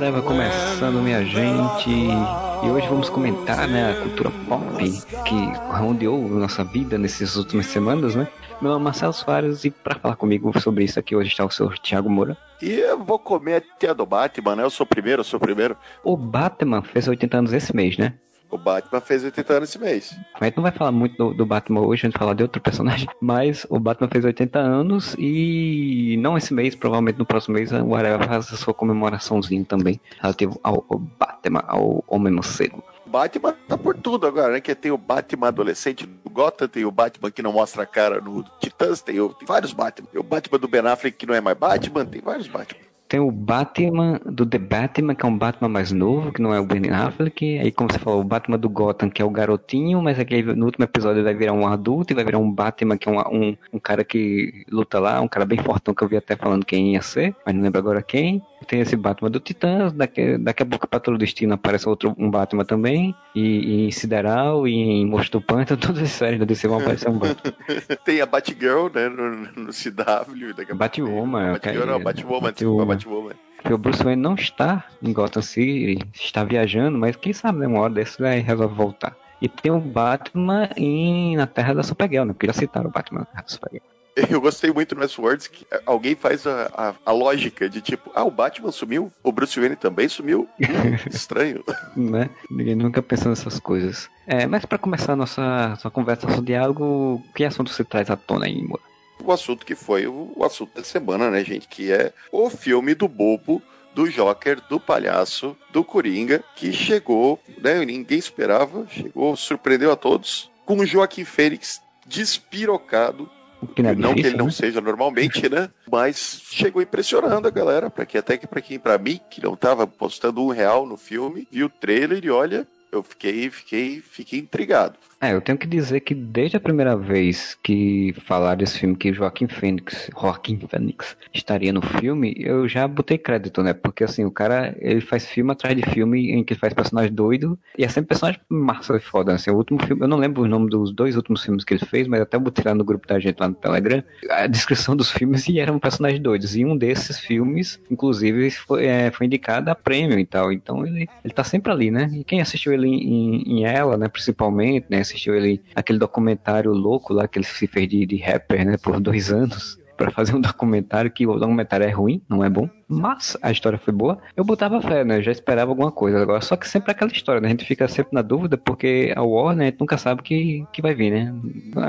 Momento Areva começando, minha gente. E hoje vamos comentar né, a cultura pop que rodeou nossa vida nessas últimas semanas, né? Meu nome é Marcelo Soares e para falar comigo sobre isso aqui hoje está o senhor Thiago Moura. E eu vou comer a tia do Batman, né? Eu sou o primeiro, eu sou o primeiro. O Batman fez 80 anos esse mês, né? O Batman fez 80 anos esse mês. A gente não vai falar muito do, do, Batman hoje, a gente vai falar de outro personagem. Mas o Batman fez 80 anos e não esse mês, provavelmente no próximo mês, o Areva faz a sua comemoraçãozinha também relativo ao, ao Batman, ao Homem Morcego. Batman tá por tudo agora, né? Que tem o Batman adolescente do Gotham, tem o Batman que não mostra a cara no Titãs, tem, o, tem vários Batman. Tem o Batman do Ben Affleck que não é mais Batman, tem vários Batman. Tem o Batman do The Batman, que é um Batman mais novo, que não é o Ben Affleck. Aí, como você falou, o Batman do Gotham, que é o garotinho, mas aqui no último episódio ele vai virar um adulto e vai virar um Batman, que é um, um, um cara que luta lá, um cara bem fortão que eu vi até falando quem ia ser, mas não lembro agora quem. Tem esse Batman do Titãs, daqui, daqui a pouco Patrulha do Destino aparece outro um Batman também, e, e em Sideral, e em Monstro Pântano, todas as séries da DC vão aparecer um Batman. Tem a Batgirl, né, no, no CW. Batwoman. Batgirl, não, Batwoman, Batwoman. Porque o Bruce Wayne não está em Gotham City, está viajando, mas quem sabe, né, uma hora desse vai resolve voltar. E tem o Batman em, na Terra da Supergirl, né? Porque já citaram o Batman na Terra da Supergirl. Eu gostei muito no Westworld que alguém faz a, a, a, lógica de tipo, ah, o Batman sumiu, o Bruce Wayne também sumiu. Hum, estranho. né? Ninguém nunca pensou nessas coisas. É, mas para começar a nossa, nossa conversa, nosso diálogo, que assunto você traz à tona aí, Moura? O assunto que foi o, o assunto da semana, né, gente? Que é o filme do Bobo do Joker, do Palhaço, do Coringa, que chegou, né? Ninguém esperava, chegou, surpreendeu a todos, com o Joaquim Fênix despirocado. Que não, é não difícil, que ele não né? seja normalmente, né? Mas chegou impressionando a galera, para que até que para quem, para mim, que não tava postando um real no filme, viu o trailer e olha, eu fiquei, fiquei, fiquei intrigado. É, eu tenho que dizer que desde a primeira vez que falaram desse filme que Joaquim Fênix, Joaquim Fênix estaria no filme, eu já botei crédito, né? Porque assim, o cara, ele faz filme atrás de filme em que faz personagem doido e é sempre personagem massa e foda. Assim, o último filme, eu não lembro o nome dos dois últimos filmes que ele fez, mas até eu botei lá no grupo da gente lá no Telegram a descrição dos filmes e eram personagens doidos. E um desses filmes, inclusive, foi, é, foi indicado a prêmio e tal. Então ele, ele tá sempre ali, né? E quem assistiu ele em, em ela, né, principalmente, né? Assistiu ele aquele documentário louco lá que ele se fez de, de rapper, né, por dois anos para fazer um documentário que o documentário é ruim, não é bom, mas a história foi boa. Eu botava fé, né? Eu já esperava alguma coisa agora. Só que sempre aquela história, né? A gente fica sempre na dúvida porque a Warner a gente nunca sabe o que, que vai vir, né?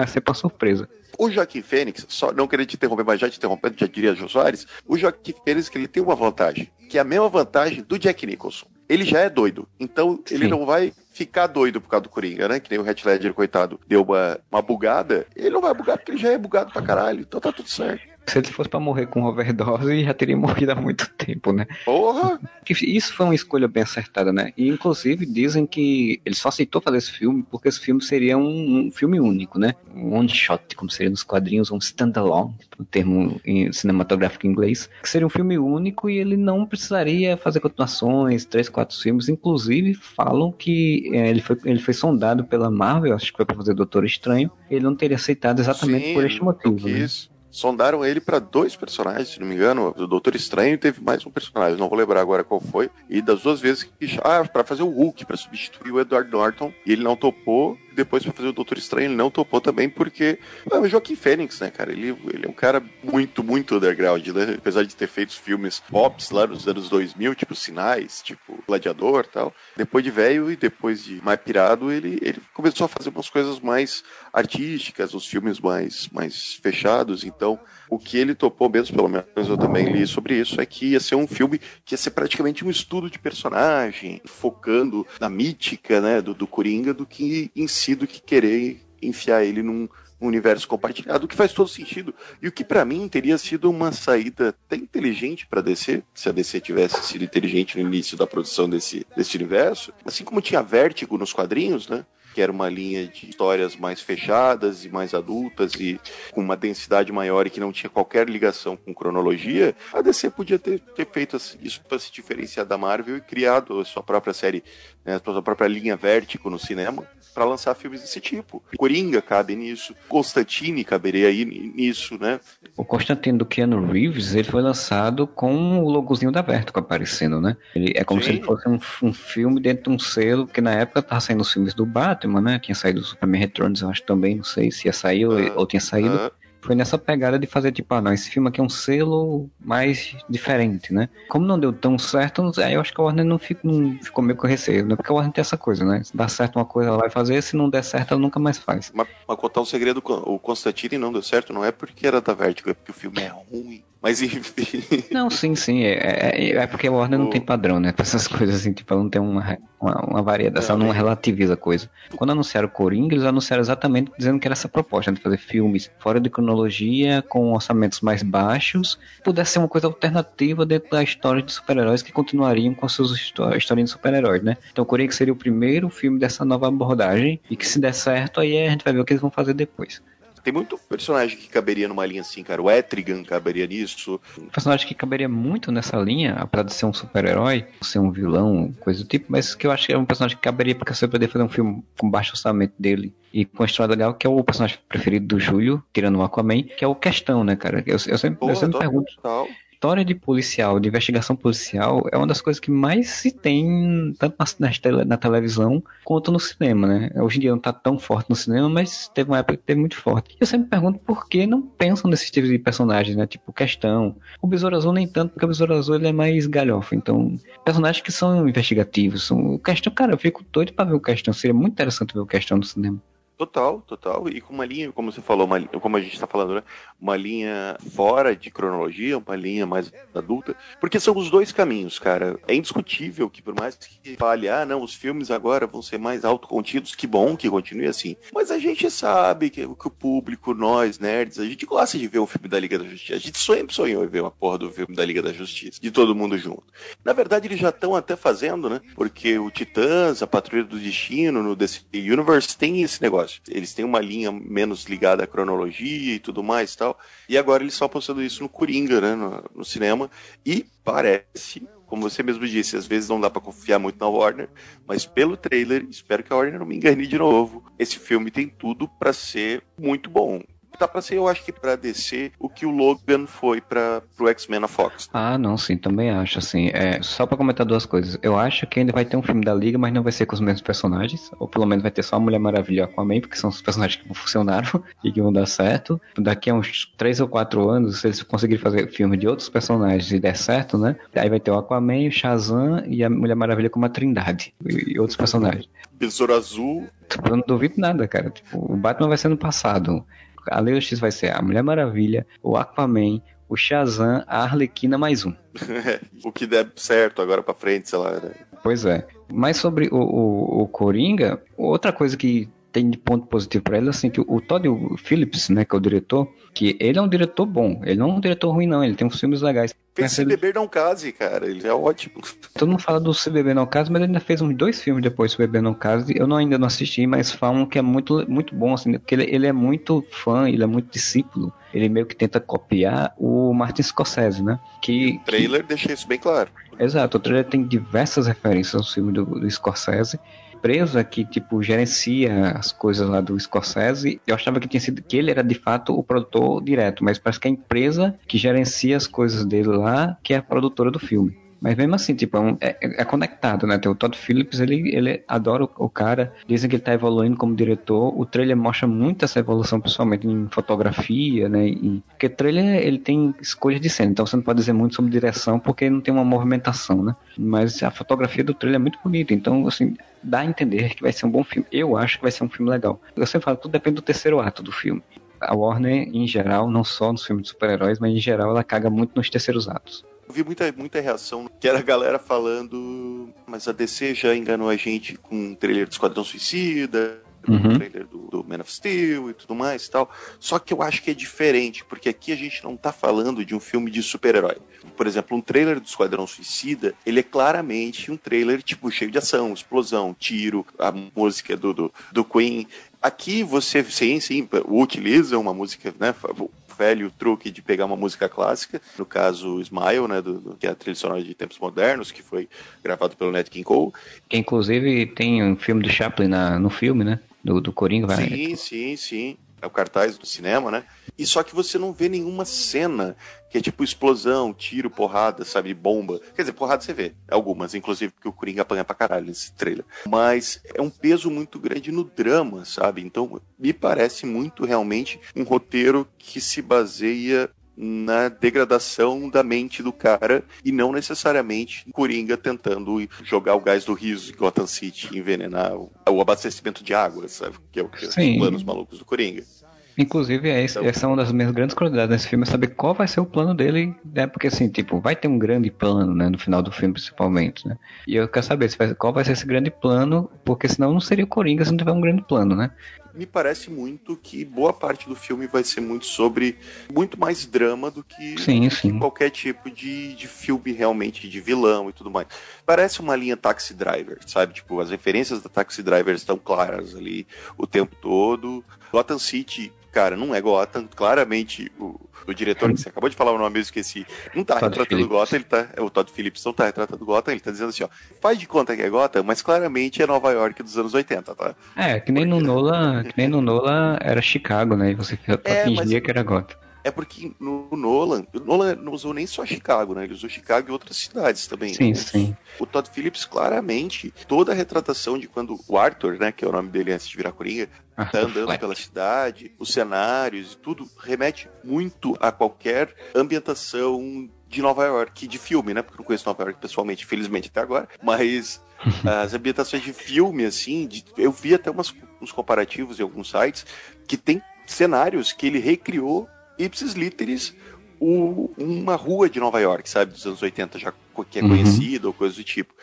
É sempre uma surpresa. O Joaquim Fênix, só não queria te interromper, mas já te interrompendo, já diria Jô Soares, o Joaquim Fênix que ele tem uma vantagem, que é a mesma vantagem do Jack Nicholson. Ele já é doido, então ele Sim. não vai ficar doido por causa do Coringa, né? Que nem o Heath Ledger, coitado, deu uma, uma bugada. Ele não vai bugar porque ele já é bugado pra caralho, então tá tudo certo. Se ele fosse pra morrer com overdose, já teria morrido há muito tempo, né? Porra! Isso foi uma escolha bem acertada, né? E inclusive dizem que ele só aceitou fazer esse filme porque esse filme seria um, um filme único, né? Um one shot, como seria nos quadrinhos, um standalone, o termo em cinematográfico em inglês, que seria um filme único e ele não precisaria fazer continuações, três, quatro filmes. Inclusive falam que é, ele, foi, ele foi sondado pela Marvel, acho que foi pra fazer Doutor Estranho, ele não teria aceitado exatamente Sim, por este motivo. eu Né? quis. Sondaram ele pra dois personagens, se não me engano. O Doutor Estranho teve mais um personagem, não vou lembrar agora qual foi. E das duas vezes que. Ah, pra fazer o Hulk, pra substituir o Edward Norton. E ele não topou. Depois pra fazer o Doutor Estranho, ele não topou também, porque. É o Joaquim Fênix, né, cara? Ele, ele é um cara muito, muito underground, né? Apesar de ter feito filmes pops lá nos anos 2000, tipo Sinais, tipo Gladiador tal. Depois de velho e depois de mais pirado, ele, ele começou a fazer umas coisas mais artísticas, os filmes mais, mais fechados. Então, o que ele topou mesmo, pelo menos eu também li sobre isso, é que ia ser um filme que ia ser praticamente um estudo de personagem, focando na mítica, né, do, do Coringa, do que em si do que querer enfiar ele num universo compartilhado, o que faz todo sentido. E o que pra mim teria sido uma saída até inteligente pra DC, se a DC tivesse sido inteligente no início da produção desse, desse universo, assim como tinha Vértigo nos quadrinhos, né? Que era uma linha de histórias mais fechadas e mais adultas e com uma densidade maior e que não tinha qualquer ligação com cronologia, a DC podia ter, ter feito isso para se diferenciar da Marvel e criado a sua própria série, né, a sua própria linha Vértigo no cinema para lançar filmes desse tipo. Coringa cabe nisso, Constantine caberia aí nisso, né? O Constantine do Keanu Reeves, ele foi lançado com o logozinho da Vertigo aparecendo, né? Ele, é como Sim. se ele fosse um, um, filme dentro de um selo, que na época tava saindo os filmes do Batman, né? Tinha saído o Superman Returns, eu acho também, não sei se ia sair ou, ou tinha saído. Uh foi nessa pegada de fazer tipo, ah, não, esse filme aqui é um selo mais diferente, né? Como não deu tão certo, aí eu acho que a Warner não, fico, não ficou meio com receio, né? Porque a Warner tem essa coisa, né? Se dá certo uma coisa, ela vai fazer, se não der certo, ela nunca mais faz. Mas, mas contar um segredo, o Constantine não deu certo, não é porque era da Vertigo, é porque o filme é ruim. Mas enfim. Não, sim, sim. É, é, é porque a Warner o... não tem padrão, né? Pra essas coisas assim, tipo, ela não tem uma, uma, uma variedade, ela não relativiza a coisa. Quando anunciaram o Coringa, eles anunciaram exatamente dizendo que era essa proposta, de fazer filmes fora de cronologia, com orçamentos mais baixos, pudesse ser uma coisa alternativa dentro da história de super-heróis que continuariam com as suas histórias de super-heróis, né? Então o Coringa seria o primeiro filme dessa nova abordagem, e que se der certo, aí a gente vai ver o que eles vão fazer depois. Tem muito personagem que caberia numa linha assim, cara. O Etrigan caberia nisso. Um personagem que caberia muito nessa linha, apesar de ser um super-herói, ser um vilão, coisa do tipo, mas que eu acho que é um personagem que caberia porque você poderia fazer um filme com baixo orçamento dele e com a história legal, que é o personagem preferido do Júlio, tirando o Aquaman, que é o Questão, né, cara? Eu, eu sempre, Porra, eu sempre pergunto. Total história de policial, de investigação policial, é uma das coisas que mais se tem, tanto na, na, na televisão quanto no cinema, né? Hoje em dia não tá tão forte no cinema, mas teve uma época que teve muito forte. Eu sempre pergunto por que não pensam nesse tipo de personagem, né? Tipo, questão. O Besouro Azul nem tanto, porque o Besouro Azul ele é mais galhofa. Então, personagens que são investigativos. São... O questão, cara, eu fico doido pra ver o questão. Seria muito interessante ver o questão no cinema. Total, total. E com uma linha, como você falou, uma, como a gente está falando, né? Uma linha fora de cronologia, uma linha mais adulta. Porque são os dois caminhos, cara. É indiscutível que, por mais que fale, ah, não, os filmes agora vão ser mais autocontidos, que bom que continue assim. Mas a gente sabe que, que o público, nós, nerds, a gente gosta de ver um filme da Liga da Justiça. A gente sempre sonhou em ver uma porra do filme da Liga da Justiça, de todo mundo junto. Na verdade, eles já estão até fazendo, né? Porque o Titãs, a Patrulha do Destino, no DC Universe, tem esse negócio negócio. Eles têm uma linha menos ligada à cronologia e tudo mais e tal. E agora eles estão apostando isso no Coringa, né? No, no cinema. E parece como você mesmo disse, às vezes não dá para confiar muito na Warner, mas pelo trailer, espero que a Warner não me engane de novo. Esse filme tem tudo para ser muito bom tá pra ser, eu acho que pra DC, o que o Logan foi pra, pro X-Men na Fox. Ah, não, sim, também acho, assim. É, só pra comentar duas coisas. Eu acho que ainda vai ter um filme da Liga, mas não vai ser com os mesmos personagens. Ou pelo menos vai ter só a Mulher Maravilha com a Aquaman, porque são os personagens que funcionaram e que vão dar certo. Daqui a uns 3 ou 4 anos, se eles conseguirem fazer filme de outros personagens e der certo, né? Aí vai ter o Aquaman, o Shazam e a Mulher Maravilha como a Trindade. E, e outros personagens. Besouro Azul. Eu não duvido nada, cara. Tipo, o Batman vai ser no passado a Lei X vai ser a Mulher Maravilha, o Aquaman, o Shazam, a Arlequina mais um. o que der certo agora pra frente, sei lá. Né? Pois é. Mas sobre o, o, o Coringa, outra coisa que tem de ponto positivo para ele, assim, que o Todd Phillips, né, que é o diretor, que ele é um diretor bom, ele não é um diretor ruim não, ele tem uns filmes legais. Fez Se. Beber Não Case, cara, ele é ótimo. Todo mundo fala do Se Beber Não Case, mas ele ainda fez uns dois filmes depois Se Beber Não Case, eu não, ainda não assisti, mas falam que é muito, muito bom, assim, porque ele, ele é muito fã, ele é muito discípulo, ele meio que tenta copiar o Martin Scorsese, né? Que, o trailer que... deixa isso bem claro. Exato, o trailer tem diversas referências ao filme do, do Scorsese, empresa que, tipo, gerencia as coisas lá do Scorsese, eu achava que tinha sido que ele era de fato o produtor direto, mas parece que é a empresa que gerencia as coisas dele lá, que é a produtora do filme. Mas mesmo assim, tipo, é, um, é, é, conectado, né? Tem o Todd Phillips, ele, ele adora o, o, cara, dizem que ele tá evoluindo como diretor. O trailer mostra muito essa evolução, principalmente em fotografia, né? E, porque trailer, ele tem escolha de cena, então você não pode dizer muito sobre direção, porque não tem uma movimentação, né? Mas a fotografia do trailer é muito bonita, então, assim, dá a entender que vai ser um bom filme. Eu acho que vai ser um filme legal. Eu sempre falo, tudo depende do terceiro ato do filme. A Warner, em geral, não só nos filmes de super-heróis, mas em geral ela caga muito nos terceiros atos. Eu vi muita, muita reação, que era a galera falando, mas a DC já enganou a gente com um trailer do Esquadrão Suicida, uhum. trailer do, do, Man of Steel e tudo mais e tal. Só que eu acho que é diferente, porque aqui a gente não tá falando de um filme de super-herói. Por exemplo, um trailer do Esquadrão Suicida, ele é claramente um trailer tipo cheio de ação, explosão, tiro, a música do, do, do Queen. Aqui você, sim, sim, utiliza uma música, né, velho truque de pegar uma música clássica, no caso Smile, né, do, do, que é a trilha sonora de Tempos Modernos, que foi gravado pelo Nat King Cole. Que inclusive tem um filme do Chaplin na, no filme, né? Do, do Coringa. Vai, sim, sim, sim é o cartaz do cinema, né? E só que você não vê nenhuma cena que é tipo explosão, tiro, porrada, sabe, bomba. Quer dizer, porrada você vê, algumas, inclusive porque o Coringa apanha pra caralho nesse trailer. Mas é um peso muito grande no drama, sabe? Então me parece muito realmente um roteiro que se baseia na degradação da mente do cara e não necessariamente Coringa tentando jogar o gás do riso em Gotham City, envenenar o, o abastecimento de água, sabe? Que é o que Sim. os planos malucos do Coringa. Inclusive, é esse, então, essa é uma das minhas grandes curiosidades nesse filme, é saber qual vai ser o plano dele, né? Porque assim, tipo, vai ter um grande plano, né? No final do filme, principalmente, né? E eu quero saber vai, qual vai ser esse grande plano, porque senão não seria o Coringa se não tiver um grande plano, né? Me parece muito que boa parte do filme vai ser muito sobre muito mais drama do que, sim, sim. qualquer tipo de, de filme realmente de vilão e tudo mais. Parece uma linha Taxi Driver, sabe? Tipo, as referências da Taxi Driver estão claras ali o tempo todo. Gotham City cara, não é Gotham. Claramente, o, o diretor que você acabou de falar o nome, eu esqueci, não tá Todd retratando Phillips. Gotham, ele tá. É o Todd Phillips não tá retratando Gotham, ele tá dizendo assim, ó, faz de conta que é Gotham, mas claramente é Nova York dos anos 80, tá? É, que nem no Nola, que nem no Nola era Chicago, né? E você é, fingia mas... que era Gotham. É porque no Nolan, o Nolan não usou nem só Chicago, né? Ele usou Chicago e outras cidades também. Sim, né? sim. O Todd Phillips, claramente, toda a retratação de quando o Arthur, né, que é o nome dele antes de virar Coringa, tá andando pela cidade, os cenários e tudo, remete muito a qualquer ambientação de Nova York, de filme, né? Porque eu não conheço Nova York pessoalmente, infelizmente, até agora. Mas as ambientações de filme, assim, de, eu vi até umas, uns comparativos em alguns sites que tem cenários que ele recriou ipsis literis o, uma rua de Nova York, sabe, dos anos 80 já que é uhum. conhecida ou coisa do tipo.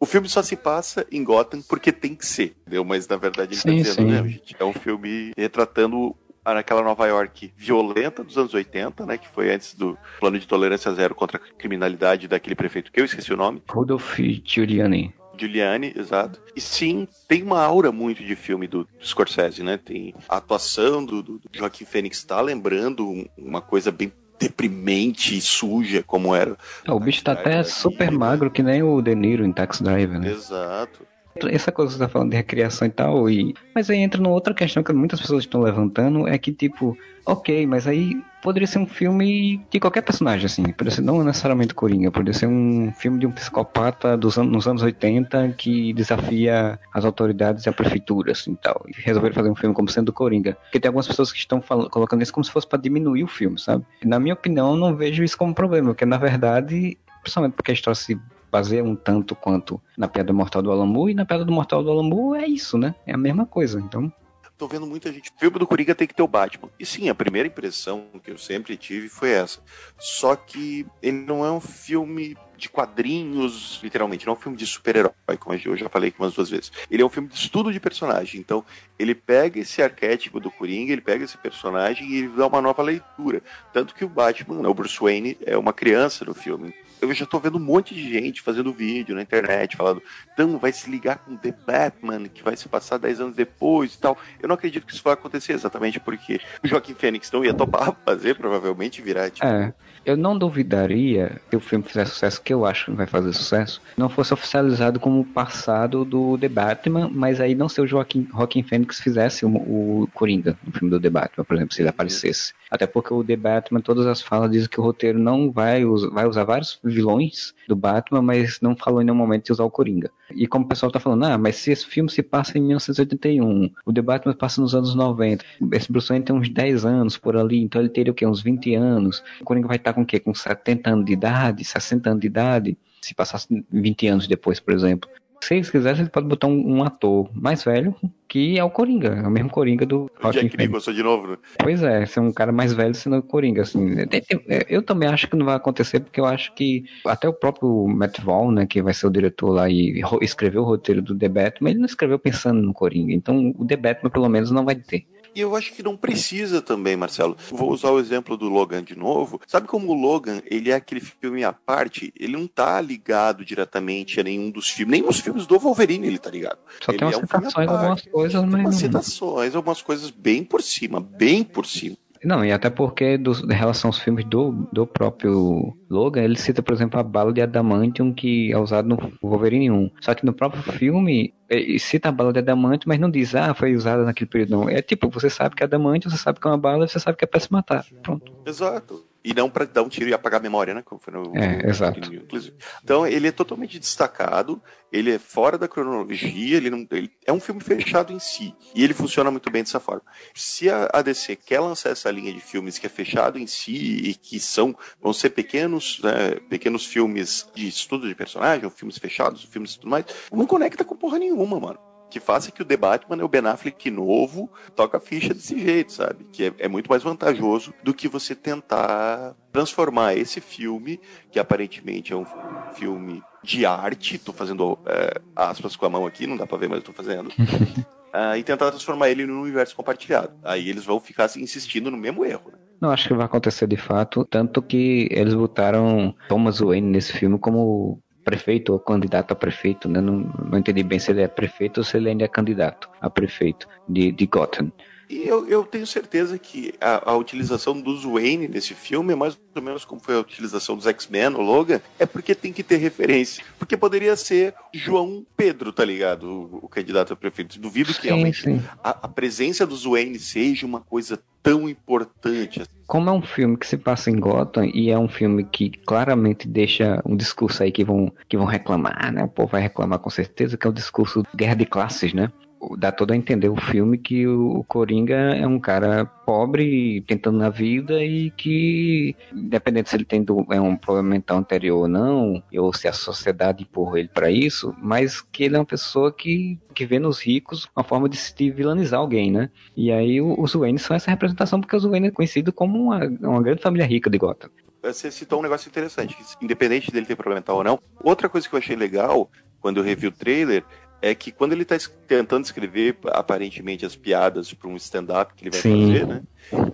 O filme só se passa em Gotham porque tem que ser, entendeu? Mas na verdade ele tá sim, tá dizendo, sim. né, gente? É um filme retratando naquela Nova York violenta dos anos 80, né, que foi antes do plano de tolerância zero contra a criminalidade daquele prefeito que eu esqueci o nome. Rudolph Giuliani. Giuliani, exato. E sim, tem uma aura muito de filme do, do Scorsese, né? Tem a atuação do, do Joaquim Fênix tá lembrando uma coisa bem deprimente e suja como era. É, o bicho tá até super magro, que nem o De Niro em Taxi Driver, né? Exato. Essa coisa que você tá falando de recriação e tal, e... mas aí entra numa outra questão que muitas pessoas estão levantando, é que tipo, ok, mas aí poderia ser um filme de qualquer personagem, assim, poderia ser não necessariamente Coringa, poderia ser um filme de um psicopata dos anos, nos anos 80 que desafia as autoridades e a prefeitura, assim, tal, e resolveram fazer um filme como sendo Coringa, porque tem algumas pessoas que estão colocando isso como se fosse para diminuir o filme, sabe? Na minha opinião, não vejo isso como problema, porque na verdade principalmente porque a história se baseia um tanto quanto na Pedra Mortal do Alamu, e na Pedra do Mortal do Alamu é isso, né? É a mesma coisa, então... Tô vendo muita gente. O filme do Coringa tem que ter o Batman. E sim, a primeira impressão que eu sempre tive foi essa. Só que ele não é um filme de quadrinhos, literalmente, não é um filme de super-herói, como eu já falei aqui umas duas vezes. Ele é um filme de estudo de personagem. Então, ele pega esse arquétipo do Coringa, ele pega esse personagem e ele dá uma nova leitura. Tanto que o Batman, né, o Bruce Wayne, é uma criança no filme eu já tô vendo um monte de gente fazendo vídeo na internet, falando, então vai se ligar com The Batman, que vai se passar 10 anos depois e tal. Eu não acredito que isso vai acontecer exatamente porque o Joaquim Fênix não ia topar fazer, provavelmente virar tipo. É. Eu não duvidaria que o filme fizesse sucesso, que eu acho que vai fazer sucesso, não fosse oficializado como o passado do The Batman, mas aí não ser o Joaquim, Joaquim Fênix fizesse o, o Coringa no filme do The Batman, por exemplo, se ele aparecesse. Até porque o The Batman, todas as falas dizem que o roteiro não vai, usar, vai usar vários vilões do Batman, mas não falou em nenhum momento de usar o Coringa. E como o pessoal tá falando, ah, mas se esse filme se passa em 1981, o The Batman passa nos anos 90, esse Bruce Wayne tem uns 10 anos por ali, então ele teria o quê? Uns 20 anos. O Coringa vai estar com o quê? Com 70 anos de idade, 60 anos de idade, se passasse 20 anos depois, por exemplo. Se eles quisessem, ele pode botar um, um, ator mais velho, que é o Coringa, é o mesmo Coringa do Jack Nicholson de novo, né? Pois é, ser um cara mais velho sendo o Coringa, assim. Eu também acho que não vai acontecer, porque eu acho que até o próprio Matt Vaughn, né, que vai ser o diretor lá e escreveu o roteiro do The Batman, ele não escreveu pensando no Coringa. Então o The Batman, pelo menos, não vai ter. E eu acho que não precisa também, Marcelo. Vou usar o exemplo do Logan de novo. Sabe como o Logan, ele é aquele filme à parte, ele não tá ligado diretamente a nenhum dos filmes, nem os filmes do Wolverine ele tá ligado. Só ele tem umas é um citações, algumas coisas, mas... Umas citações, algumas coisas bem por cima, bem por cima. Não, e até porque do, em relação aos filmes do, do próprio Logan, ele cita, por exemplo, a bala de adamantium que é usada no Wolverine 1. Só que no próprio filme, ele cita a bala de adamantium, mas não diz, ah, foi usada naquele período. Não. É tipo, você sabe que é adamantium, você sabe que é uma bala, você sabe que é pra se matar. Pronto. Exato. E não para dar um tiro e apagar a memória, né? Como foi no, é, no, exato. Inclusive. Então ele é totalmente destacado, ele é fora da cronologia, ele, não, ele é um filme fechado em si. E ele funciona muito bem dessa forma. Se a, a DC quer lançar essa linha de filmes que é fechado em si e que são vão ser pequenos, né, pequenos filmes de estudo de personagem, ou filmes fechados, filmes e tudo mais, não conecta com porra nenhuma, mano que faça que o The Batman, né, o Ben Affleck novo, toca a ficha desse jeito, sabe? Que é, é, muito mais vantajoso do que você tentar transformar esse filme, que aparentemente é um filme de arte, tô fazendo é, aspas com a mão aqui, não dá pra ver, mas eu tô fazendo. uh, e tentar transformar ele num universo compartilhado. Aí eles vão ficar assim, insistindo no mesmo erro, né? Não acho que vai acontecer de fato, tanto que eles botaram Thomas Wayne nesse filme como prefeito ou candidato a prefeito, né? Não, não entendi bem se ele é prefeito ou se ele ainda é candidato a prefeito de, de Gotham. E eu, eu tenho certeza que a, a, utilização dos Wayne nesse filme é mais ou menos como foi a utilização dos X-Men, o Logan, é porque tem que ter referência. Porque poderia ser João Pedro, tá ligado? O, o candidato a prefeito. Duvido que sim, realmente sim. A, a, presença dos Wayne seja uma coisa tão importante. Como é um filme que se passa em Gotham e é um filme que claramente deixa um discurso aí que vão, que vão reclamar, né? O povo vai reclamar com certeza, que é o discurso guerra de classes, né? Dá todo a entender o filme que o Coringa é um cara pobre tentando na vida e que, independente se ele tem do, é um problema mental anterior ou não, ou se a sociedade empurra ele para isso, mas que ele é uma pessoa que, que vê nos ricos uma forma de se vilanizar alguém, né? E aí os Wayne são essa representação porque os Wayne é conhecido como uma, uma grande família rica de Gotham você citou um negócio interessante, independente dele ter problema mental ou não. Outra coisa que eu achei legal quando eu revi o trailer é que quando ele está tentando escrever aparentemente as piadas para um stand-up que ele vai Sim. fazer, né?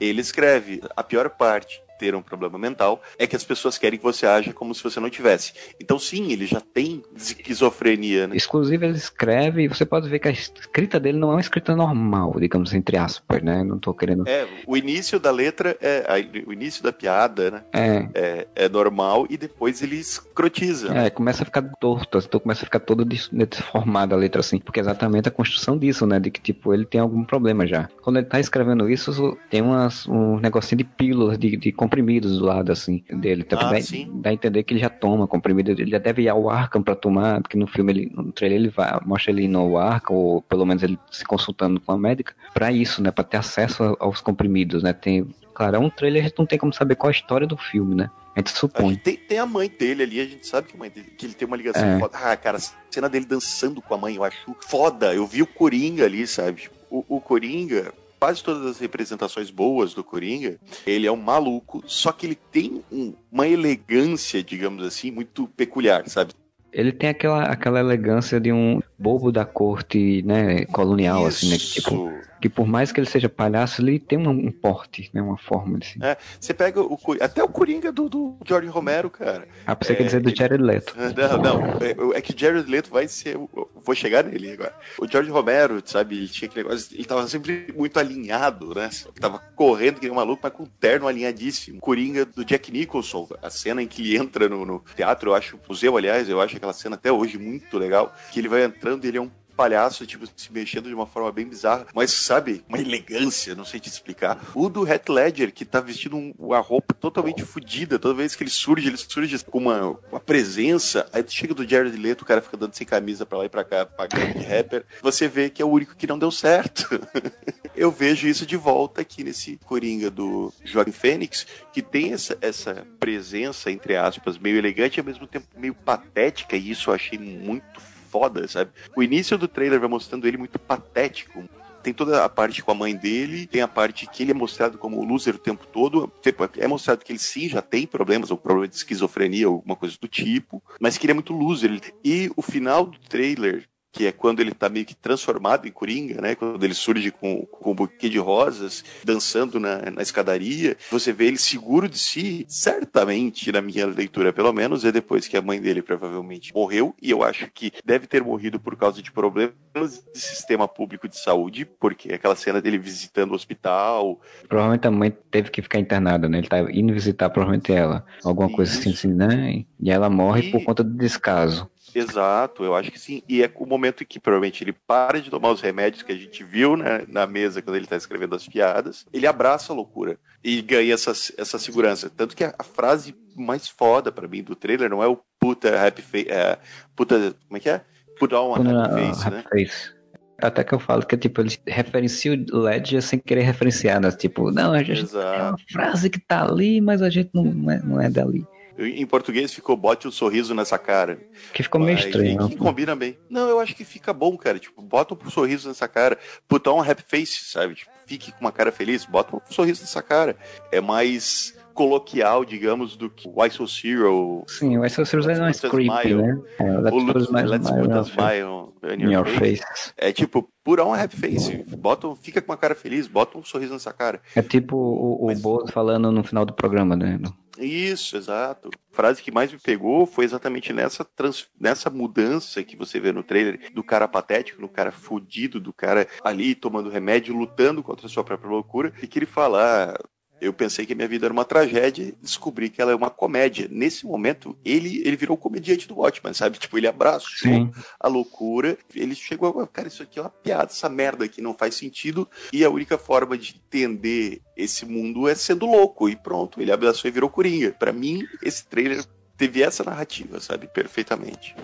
Ele escreve a pior parte ter um problema mental é que as pessoas querem que você haja como se você não tivesse. Então, sim, ele já tem esquizofrenia, né? Ele escreve, e você pode ver que a escrita dele não é uma escrita normal, digamos, entre aspas, né? Não tô querendo. É, o início da letra, é, o início da piada, né? É. É, é normal e depois ele escrotiza. É, né? começa a ficar torto, então começa a ficar todo deformada a letra, assim, porque é exatamente a construção disso, né? De que, tipo, ele tem algum problema já. Quando ele tá escrevendo isso, tem umas, um negocinho de pílulas, de, de comprimidos do lado, assim, dele. Então, ah, dá, dá, a entender que ele já toma comprimido, ele já deve ir ao Arkham pra tomar, porque no filme, ele, no trailer, ele vai, mostra ele no Arkham, ou pelo menos ele se consultando com a médica, pra isso, né, pra ter acesso aos comprimidos, né, tem, claro, é um trailer, a gente não tem como saber qual a história do filme, né, a gente supõe. A gente tem, tem, a mãe dele ali, a gente sabe que, a mãe dele, que ele tem uma ligação é. foda. Ah, cara, a cena dele dançando com a mãe, eu acho foda. Eu vi o Coringa ali, sabe? O, o Coringa, quase todas as representações boas do Coringa, ele é um maluco, só que ele tem um, uma elegância, digamos assim, muito peculiar, sabe? Ele tem aquela, aquela elegância de um bobo da corte, né, colonial, Isso. assim, né? Tipo, que por mais que ele seja palhaço, ele tem um, porte, né? Uma forma assim. É, você pega o até o Coringa do, do George Romero, cara. Ah, você é, quer dizer do Jared Leto. Não, não. É, é, que Jared Leto vai ser. Vou chegar nele agora. O George Romero, sabe, ele tinha aquele negócio. Ele tava sempre muito alinhado, né? Ele tava correndo que nem um maluco, mas com um terno alinhadíssimo. Coringa do Jack Nicholson, a cena em que ele entra no, no teatro, eu acho, museu, aliás, eu acho aquela cena até hoje muito legal. Que ele vai entrando e ele é um palhaço, tipo, se mexendo de uma forma bem bizarra, mas sabe, uma elegância, não sei te explicar. O do Heath Ledger, que tá vestindo uma roupa totalmente fodida, toda vez que ele surge, ele surge com uma, uma presença, aí tu chega do Jared Leto, o cara fica dando sem camisa pra lá e pra cá, pagando de rapper, você vê que é o único que não deu certo. Eu vejo isso de volta aqui nesse Coringa do Joaquim Fênix, que tem essa, essa presença, entre aspas, meio elegante e ao mesmo tempo meio patética, e isso eu achei muito foda, sabe? O início do trailer vai mostrando ele muito patético, tem toda a parte com a mãe dele, tem a parte que ele é mostrado como loser o tempo todo. Tipo, é mostrado que ele sim já tem problemas, ou problema de esquizofrenia, alguma coisa do tipo, mas que ele é muito loser. E o final do trailer que é quando ele tá meio que transformado em Coringa, né? Quando ele surge com, com um buquê de rosas, dançando na, na escadaria. Você vê ele seguro de si, certamente, na minha leitura, pelo menos, é depois que a mãe dele provavelmente morreu, e eu acho que deve ter morrido por causa de problemas de sistema público de saúde, porque aquela cena dele visitando o hospital. Provavelmente a mãe teve que ficar internada, né? Ele tá indo visitar provavelmente ela. Alguma Isso. coisa assim, assim, né? E ela morre e... por conta do descaso. Exato, eu acho que sim. E é o momento em que provavelmente ele para de tomar os remédios que a gente viu né, na mesa quando ele está escrevendo as piadas. Ele abraça a loucura e ganha essa, essa segurança. Tanto que a, a frase mais foda para mim do trailer não é o puta happy face. É, puta. Como é que é? Put on a happy face, né? Face. Até que eu falo que, tipo, ele referencia o Ledger sem querer referenciar, né? Tipo, não, a gente Exato. é uma frase que tá ali, mas a gente não, não, é, não é dali. Em português ficou bote um sorriso nessa cara. Que ficou meio estranho. Que, combina bem. Não, eu acho que fica bom, cara. Tipo, bota um sorriso nessa cara. Put on happy face, sabe? Tipo, fique com uma cara feliz, bota um sorriso nessa cara. É mais coloquial, digamos, do que Why So Zero. Sim, o Why So Zero é mais creepy, né? É, let's o let's Put a Smile in your, face. face. É tipo, put on a happy face. Bota, fica com uma cara feliz, bota um sorriso nessa cara. É tipo o, o Mas... Bozo falando no final do programa, né? Isso, exato. A frase que mais me pegou foi exatamente nessa, trans, nessa mudança que você vê no trailer do cara patético, do cara fudido, do cara ali tomando remédio, lutando contra a sua própria loucura, e que ele fala. Ah, eu pensei que a minha vida era uma tragédia, descobri que ela é uma comédia. Nesse momento, ele ele virou o comediante do Watchmen, sabe? Tipo, ele abraçou Sim. a loucura, ele chegou a, cara, isso aqui é uma piada, essa merda aqui não faz sentido, e a única forma de entender esse mundo é sendo louco, e pronto, ele abraçou e virou Coringa. Para mim, esse trailer teve essa narrativa, sabe? Perfeitamente.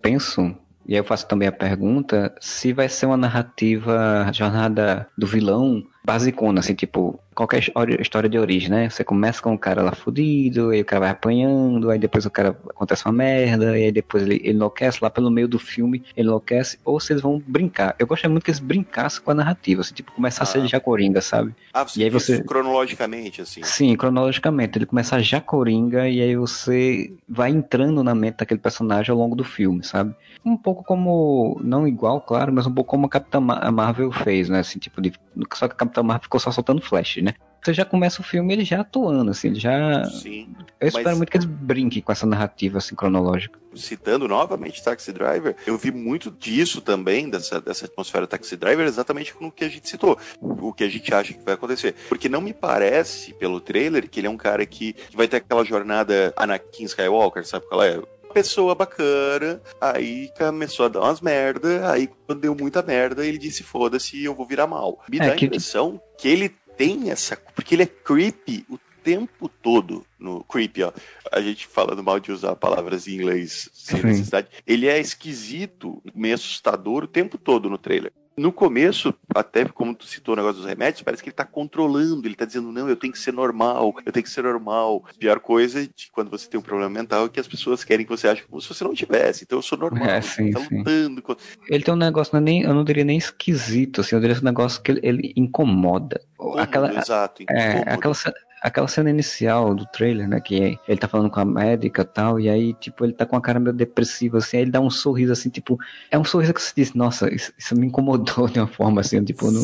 Penso e aí eu faço também a pergunta se vai ser uma narrativa jornada do vilão basicona, assim, tipo, qualquer história de origem, né? Você começa com o cara lá fudido, aí o cara vai apanhando, aí depois o cara acontece uma merda, e aí depois ele, ele enlouquece lá pelo meio do filme, ele enlouquece, ou vocês vão brincar. Eu gostaria muito que eles brincassem com a narrativa, assim, tipo, começar ah. a ser já coringa, sabe? Ah, você e aí você cronologicamente, assim. Sim, cronologicamente, ele começa já coringa, e aí você vai entrando na mente daquele personagem ao longo do filme, sabe? Um pouco como, não igual, claro, mas um pouco como a Capitã Marvel fez, né? Assim, tipo, de, só que a Capitã Marvel ficou só soltando flash, né? Você já começa o filme ele já atuando, assim, ele já. Sim. Eu espero mas... muito que eles brinquem com essa narrativa assim, cronológica. Citando novamente Taxi Driver, eu vi muito disso também, dessa, dessa atmosfera Taxi Driver, exatamente no que a gente citou, o que a gente acha que vai acontecer. Porque não me parece, pelo trailer, que ele é um cara que, que vai ter aquela jornada Anakin Skywalker, sabe qual é? Pessoa bacana, aí começou a dar umas merda, aí quando deu muita merda, ele disse, foda-se, eu vou virar mal. Me é, dá a impressão que ele tem essa. Porque ele é creepy o tempo todo no creepy, ó. A gente falando mal de usar palavras em inglês sem Sim. necessidade. Ele é esquisito, meio assustador o tempo todo no trailer. No começo, até como tu citou o negócio dos remédios, parece que ele tá controlando, ele tá dizendo, não, eu tenho que ser normal, eu tenho que ser normal. A pior coisa é de quando você tem um problema mental é que as pessoas querem que você ache como se você não tivesse. Então eu sou normal, é, sim, tá lutando. Com... Ele tem um negócio, não é nem, eu não diria nem esquisito, assim, eu diria um negócio que ele, ele incomoda. Cômodo, aquela, exato, é, aquela, aquela cena inicial do trailer, né? Que ele tá falando com a médica e tal, e aí, tipo, ele tá com a cara meio depressiva, assim, aí ele dá um sorriso assim, tipo, é um sorriso que você diz, nossa, isso, isso me incomodou de uma forma assim, tipo, não.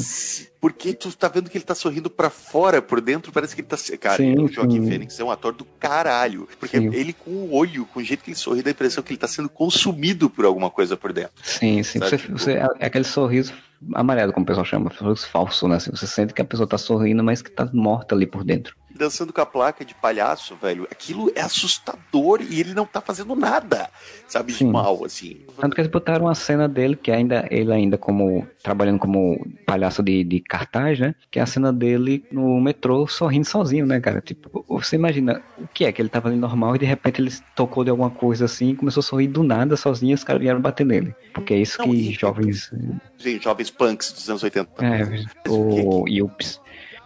Porque tu tá vendo que ele tá sorrindo para fora, por dentro parece que ele tá. Cara, sim, o Joaquim Fênix é um ator do caralho. Porque sim. ele com o olho, com o jeito que ele sorri, dá a impressão que ele tá sendo consumido por alguma coisa por dentro. Sim, sim. Você, tipo... você, é aquele sorriso amarelo, como o pessoal chama, sorriso falso, né? Assim, você sente que a pessoa tá sorrindo, mas que tá morta ali por dentro dançando com a placa de palhaço, velho. Aquilo é assustador e ele não tá fazendo nada, sabe, Sim. de mal, assim. Tanto que eles botaram uma cena dele, que ainda ele ainda como trabalhando como palhaço de, de cartaz, né? Que é a cena dele no metrô sorrindo sozinho, né, cara? Tipo, você imagina o que é que ele tava ali normal e de repente ele tocou de alguma coisa assim e começou a sorrir do nada sozinho e os caras vieram bater nele. Porque é isso não, que e, jovens. Sim, jovens punks dos anos 80. É, o Yups.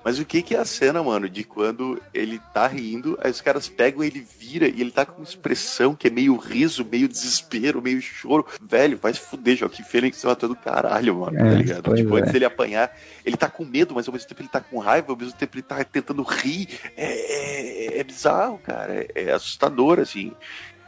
Mas o que que é a cena, mano, de quando ele tá rindo, aí os caras pegam ele vira e ele tá com uma expressão que é meio riso, meio desespero, meio choro. Velho, vai se fuder, Joaquim Fênix você matou do caralho, mano, tá É, ligado? Tipo, pois antes é. dele apanhar, ele tá com medo, mas ao mesmo tempo ele tá com raiva, ao mesmo tempo ele tá tentando rir. É, é, é bizarro, cara. É, é assustador, assim.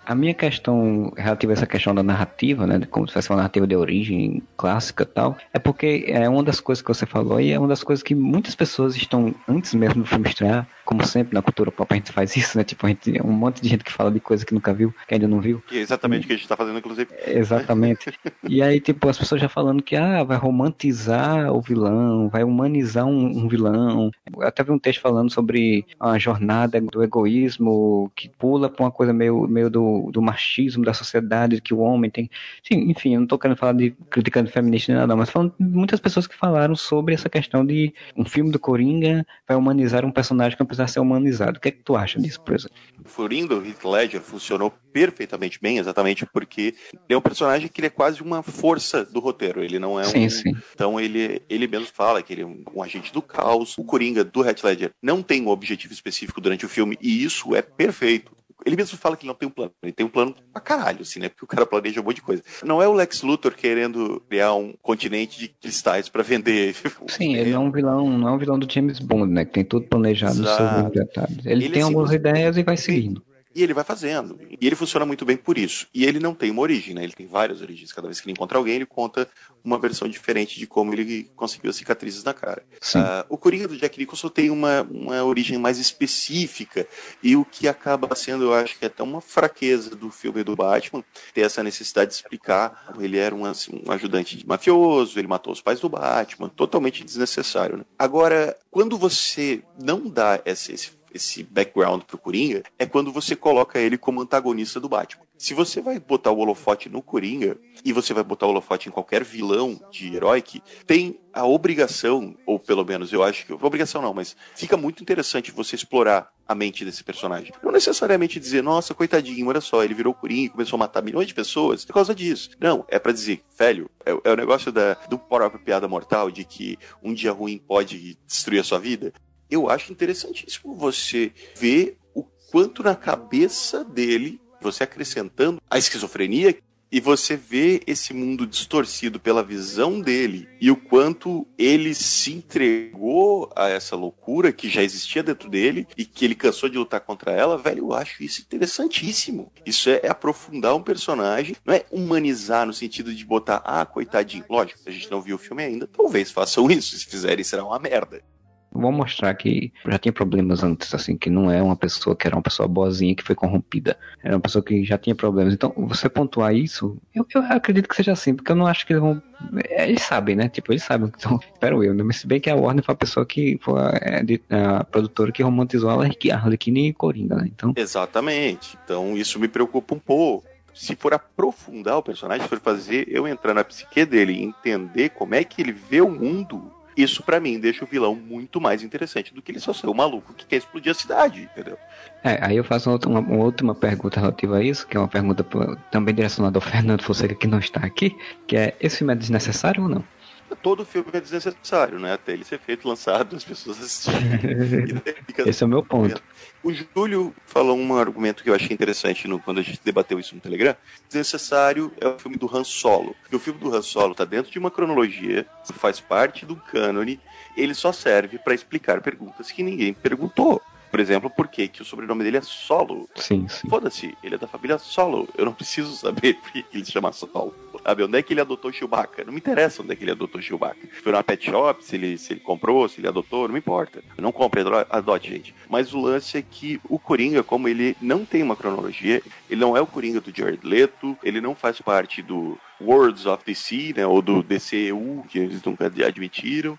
A minha questão relativa a essa questão da narrativa, né, de como se fosse uma narrativa de origem clássica e tal, é porque é uma das coisas que você falou e é uma das coisas que muitas pessoas estão, antes mesmo do filme estrear, como sempre na cultura pop a gente faz isso, né, tipo, a gente, um monte de gente que fala de coisa que nunca viu, que ainda não viu, Que é exatamente o que a gente tá fazendo, inclusive. Exatamente. E aí, tipo, as pessoas já falando que ah, vai romantizar o vilão, vai humanizar um, um vilão. Eu até vi um texto falando sobre a jornada do egoísmo que pula pra uma coisa meio, meio do, do machismo da sociedade, que o homem tem. Sim, enfim, eu não tô querendo falar de criticando feminista nem nada, mas falando de muitas pessoas que falaram sobre essa questão de um filme do Coringa vai humanizar um personagem que não precisa ser humanizado. O que é que tu acha disso, por exemplo? O Furinho do Heath Ledger funcionou perfeitamente bem, exatamente porque ele é um personagem que ele é quase uma força do roteiro. Ele não é Sim, um. sim. Então ele, ele mesmo fala que ele é um, um agente do caos. O Coringa do Heath Ledger não tem um objetivo específico durante o filme e isso é perfeito. Ele mesmo fala que ele não tem um plano. Ele tem um plano pra caralho, assim, né? Porque o cara planeja um monte de coisa. Não é o Lex Luthor querendo criar um continente de cristais pra vender. Sim, ele não é um vilão, não é um vilão do James Bond, né? Que tem tudo planejado nos Exato. seus detalhes. Ele, Ele tem é algumas ideias e vai seguindo. E ele vai fazendo. E ele funciona muito bem por isso. E ele não tem uma origem, né? Ele tem várias origens. Cada vez que ele encontra alguém, ele conta uma versão diferente de como ele conseguiu as cicatrizes na cara. Ah, o Coringa do Jack Nicholson tem uma, uma origem mais específica. E o que acaba sendo, eu acho que é até uma fraqueza do filme do Batman, ter essa necessidade de explicar. Ele era um, assim, um ajudante de mafioso, ele matou os pais do Batman. Totalmente desnecessário, né? Agora, quando você não dá esse, esse esse background pro Coringa é quando você coloca ele como antagonista do Batman. Se você vai botar o holofote no Coringa e você vai botar o holofote em qualquer vilão de herói que tem a obrigação, ou pelo menos eu acho que obrigação não, mas fica muito interessante você explorar a mente desse personagem. Não necessariamente dizer, nossa, coitadinho, olha só, ele virou Coringa e começou a matar milhões de pessoas por causa disso. Não, é pra dizer, velho, é, é o negócio da, do próprio piada mortal de que um dia ruim pode destruir a sua vida eu acho interessantíssimo você ver o quanto na cabeça dele, você acrescentando a esquizofrenia, e você vê esse mundo distorcido pela visão dele, e o quanto ele se entregou a essa loucura que já existia dentro dele e que ele cansou de lutar contra ela, velho, eu acho isso interessantíssimo. Isso é, é aprofundar um personagem, não é humanizar no sentido de botar, ah, coitadinho. Lógico, a gente não viu o filme ainda, talvez façam isso, se fizerem será uma merda. Vou mostrar que já tinha problemas antes, assim, que não é uma pessoa que era uma pessoa boazinha que foi corrompida. Era uma pessoa que já tinha problemas. Então, você pontuar isso, eu, eu acredito que seja assim, porque eu não acho que eles vão. é, Eles sabem, né? Tipo, eles sabem. Então, espero eu. né? Mas se bem que a Warner foi a pessoa que foi a, é, de- a produtora que romantizou a Arlequina a e Coringa, né? Então, Exatamente. Então isso me preocupa um pouco. Se for aprofundar o personagem, se for fazer eu entrar na psique dele entender como é que ele vê o mundo, isso pra mim deixa o vilão muito mais interessante do que ele só ser o maluco que quer explodir a cidade, entendeu? É, aí eu faço uma, uma- uma última pergunta relativa a isso, que é uma pergunta também direcionada ao Fernando Fonseca, que não está aqui, que é, esse filme é desnecessário ou não? Todo filme é desnecessário, né? Até ele ser feito, lançado, as pessoas assistirem. E fica Esse é o meu ponto. O Júlio falou um argumento que eu achei interessante no, quando a gente debateu isso no Telegram. Desnecessário é o filme do Han Solo. Porque o filme do Han Solo está dentro de uma cronologia, faz parte do cânone, ele só serve para explicar perguntas que ninguém perguntou. Por exemplo, por que, o sobrenome dele é Solo? Sim, sim. Foda-se, ele é da família Solo. Eu não preciso saber por que ele se chama Solo. Sabe, onde é que ele adotou Chewbacca? Não me interessa onde é que ele adotou Chewbacca. Foi numa pet shop, se ele, se ele comprou, se ele adotou, não me importa. Não compre, ado- adote, gente. Mas o lance é que o Coringa, como ele não tem uma cronologia, ele não é o Coringa do Jared Leto, ele não faz parte do Worlds of DC, né, ou do DCEU, que eles nunca admitiram.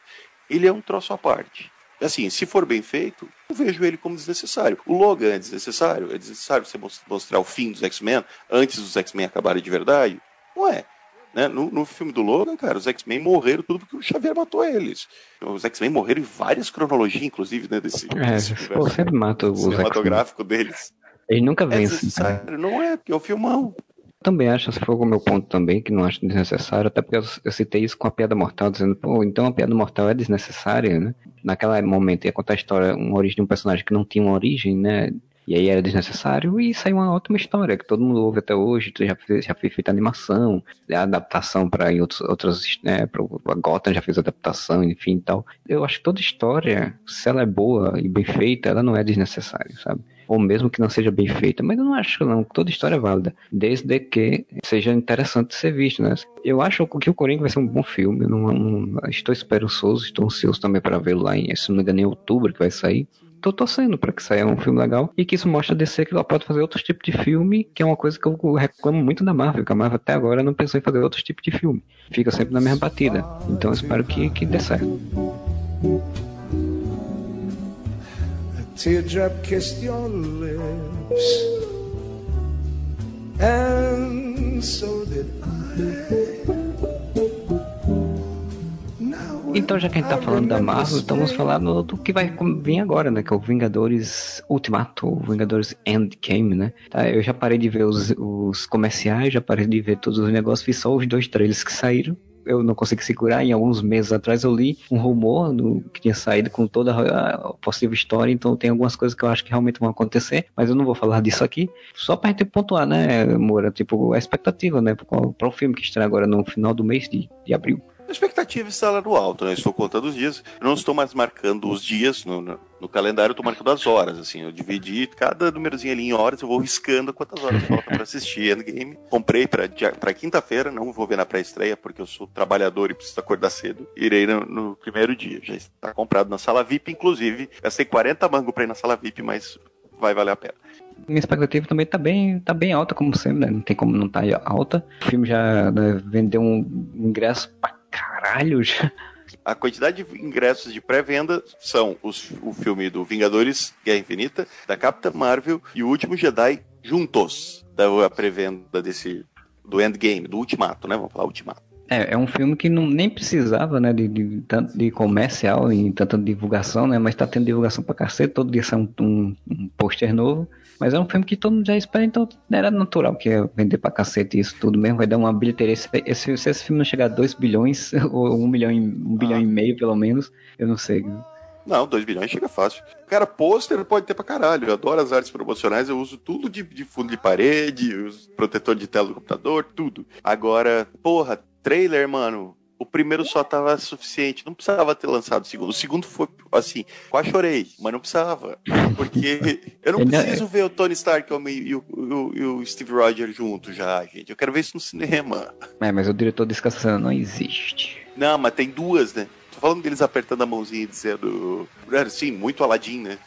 Ele é um troço à parte. Assim, se for bem feito, eu vejo ele como desnecessário. O Logan é desnecessário? É desnecessário você mos- mostrar o fim dos X-Men antes dos X-Men acabarem de verdade? Não é. Né? No, no filme do Logan, cara, os X-Men morreram tudo porque o Xavier matou eles. Os X-Men morreram em várias cronologias, inclusive, né, desse, desse É, pô, universo sempre mata os X-Men. cinematográfico deles. Ele nunca É vence. desnecessário? Não é, porque é o filmão. Também acho, se for o meu ponto também, que não acho desnecessário, até porque eu, citei isso com a piada mortal, dizendo, pô, então a piada mortal é desnecessária, né? Naquele momento ia contar a história, uma origem de um personagem que não tinha uma origem, né? E aí era desnecessário e saiu uma ótima história que todo mundo ouve até hoje. Já, fez, já foi feita animação, a adaptação para outras, né? Pra, a Gotham já fez adaptação, enfim e tal. Eu acho que toda história, se ela é boa e bem feita, ela não é desnecessária, sabe? Ou mesmo que não seja bem feita, mas eu não acho não, toda história é válida, desde que seja interessante ser visto, né? Eu acho que o Coringa vai ser um bom filme, não, não, estou esperançoso, estou ansioso também para vê-lo lá em, se não me engano, em outubro que vai sair tô torcendo para que saia um filme legal e que isso mostra a DC que ela pode fazer outros tipos de filme, que é uma coisa que eu reclamo muito da Marvel, que a Marvel até agora não pensou em fazer outros tipos de filme. Fica sempre na mesma batida. Então eu espero que, que dê certo. Teardrop kissed your lips And so did I então, já que a gente tá falando da Marvel, estamos falando do que vai vir agora, né? Que é o Vingadores Ultimato, o Vingadores Endgame, né? Tá, eu já parei de ver os, os comerciais, já parei de ver todos os negócios, vi só os dois trailers que saíram eu não consegui segurar. Em alguns meses atrás eu li um rumor do, que tinha saído com toda a possível história, então tem algumas coisas que eu acho que realmente vão acontecer, mas eu não vou falar disso aqui. Só pra gente pontuar, né, Moura? Tipo, a expectativa, né, para o filme que estreia agora no final do mês de, de abril. A expectativa está lá no alto, né? Eu estou contando os dias. Eu não estou mais marcando os dias no, no, no calendário, eu estou marcando as horas, assim. Eu dividi cada númerozinho ali em horas, eu vou riscando quantas horas faltam para assistir Endgame. Comprei para quinta-feira, não vou ver na pré-estreia, porque eu sou trabalhador e preciso acordar cedo. Irei no, no primeiro dia. Já está comprado na sala VIP, inclusive. Gastei 40 mangos para ir na sala VIP, mas vai valer a pena. Minha expectativa também tá bem, tá bem alta, como sempre, né? Não tem como não estar tá alta. O filme já né, vendeu um ingresso pra caralho. A quantidade de ingressos de pré-venda são os, o filme do Vingadores Guerra Infinita, da Capitã Marvel e o Último Jedi juntos. Da pré-venda desse. do Endgame, do Ultimato, né? Vamos falar Ultimato. É, é um filme que não, nem precisava, né, de, de, tanto de comercial e tanta divulgação, né, mas tá tendo divulgação pra cacete, todo dia sai um, um, um pôster novo. Mas é um filme que todo mundo já espera, então era natural que ia vender pra cacete isso tudo mesmo, vai dar uma bilheteria. Se esse, se esse filme não chegar a 2 bilhões, ou 1 um bilhão, e, um ah. bilhão e meio pelo menos, eu não sei. Não, 2 bilhões chega fácil. Cara, pôster pode ter pra caralho. Eu adoro as artes promocionais, eu uso tudo de, de fundo de parede, protetor de tela do computador, tudo. Agora, porra, trailer, mano o primeiro só tava suficiente, não precisava ter lançado o segundo. O segundo foi assim, quase chorei, mas não precisava. Porque eu não preciso ver o Tony Stark e o, o, o Steve Rogers juntos já, gente. Eu quero ver isso no cinema. É, mas o diretor cena não existe. Não, mas tem duas, né? Tô falando deles apertando a mãozinha e dizendo. Sim, muito Aladdin, né?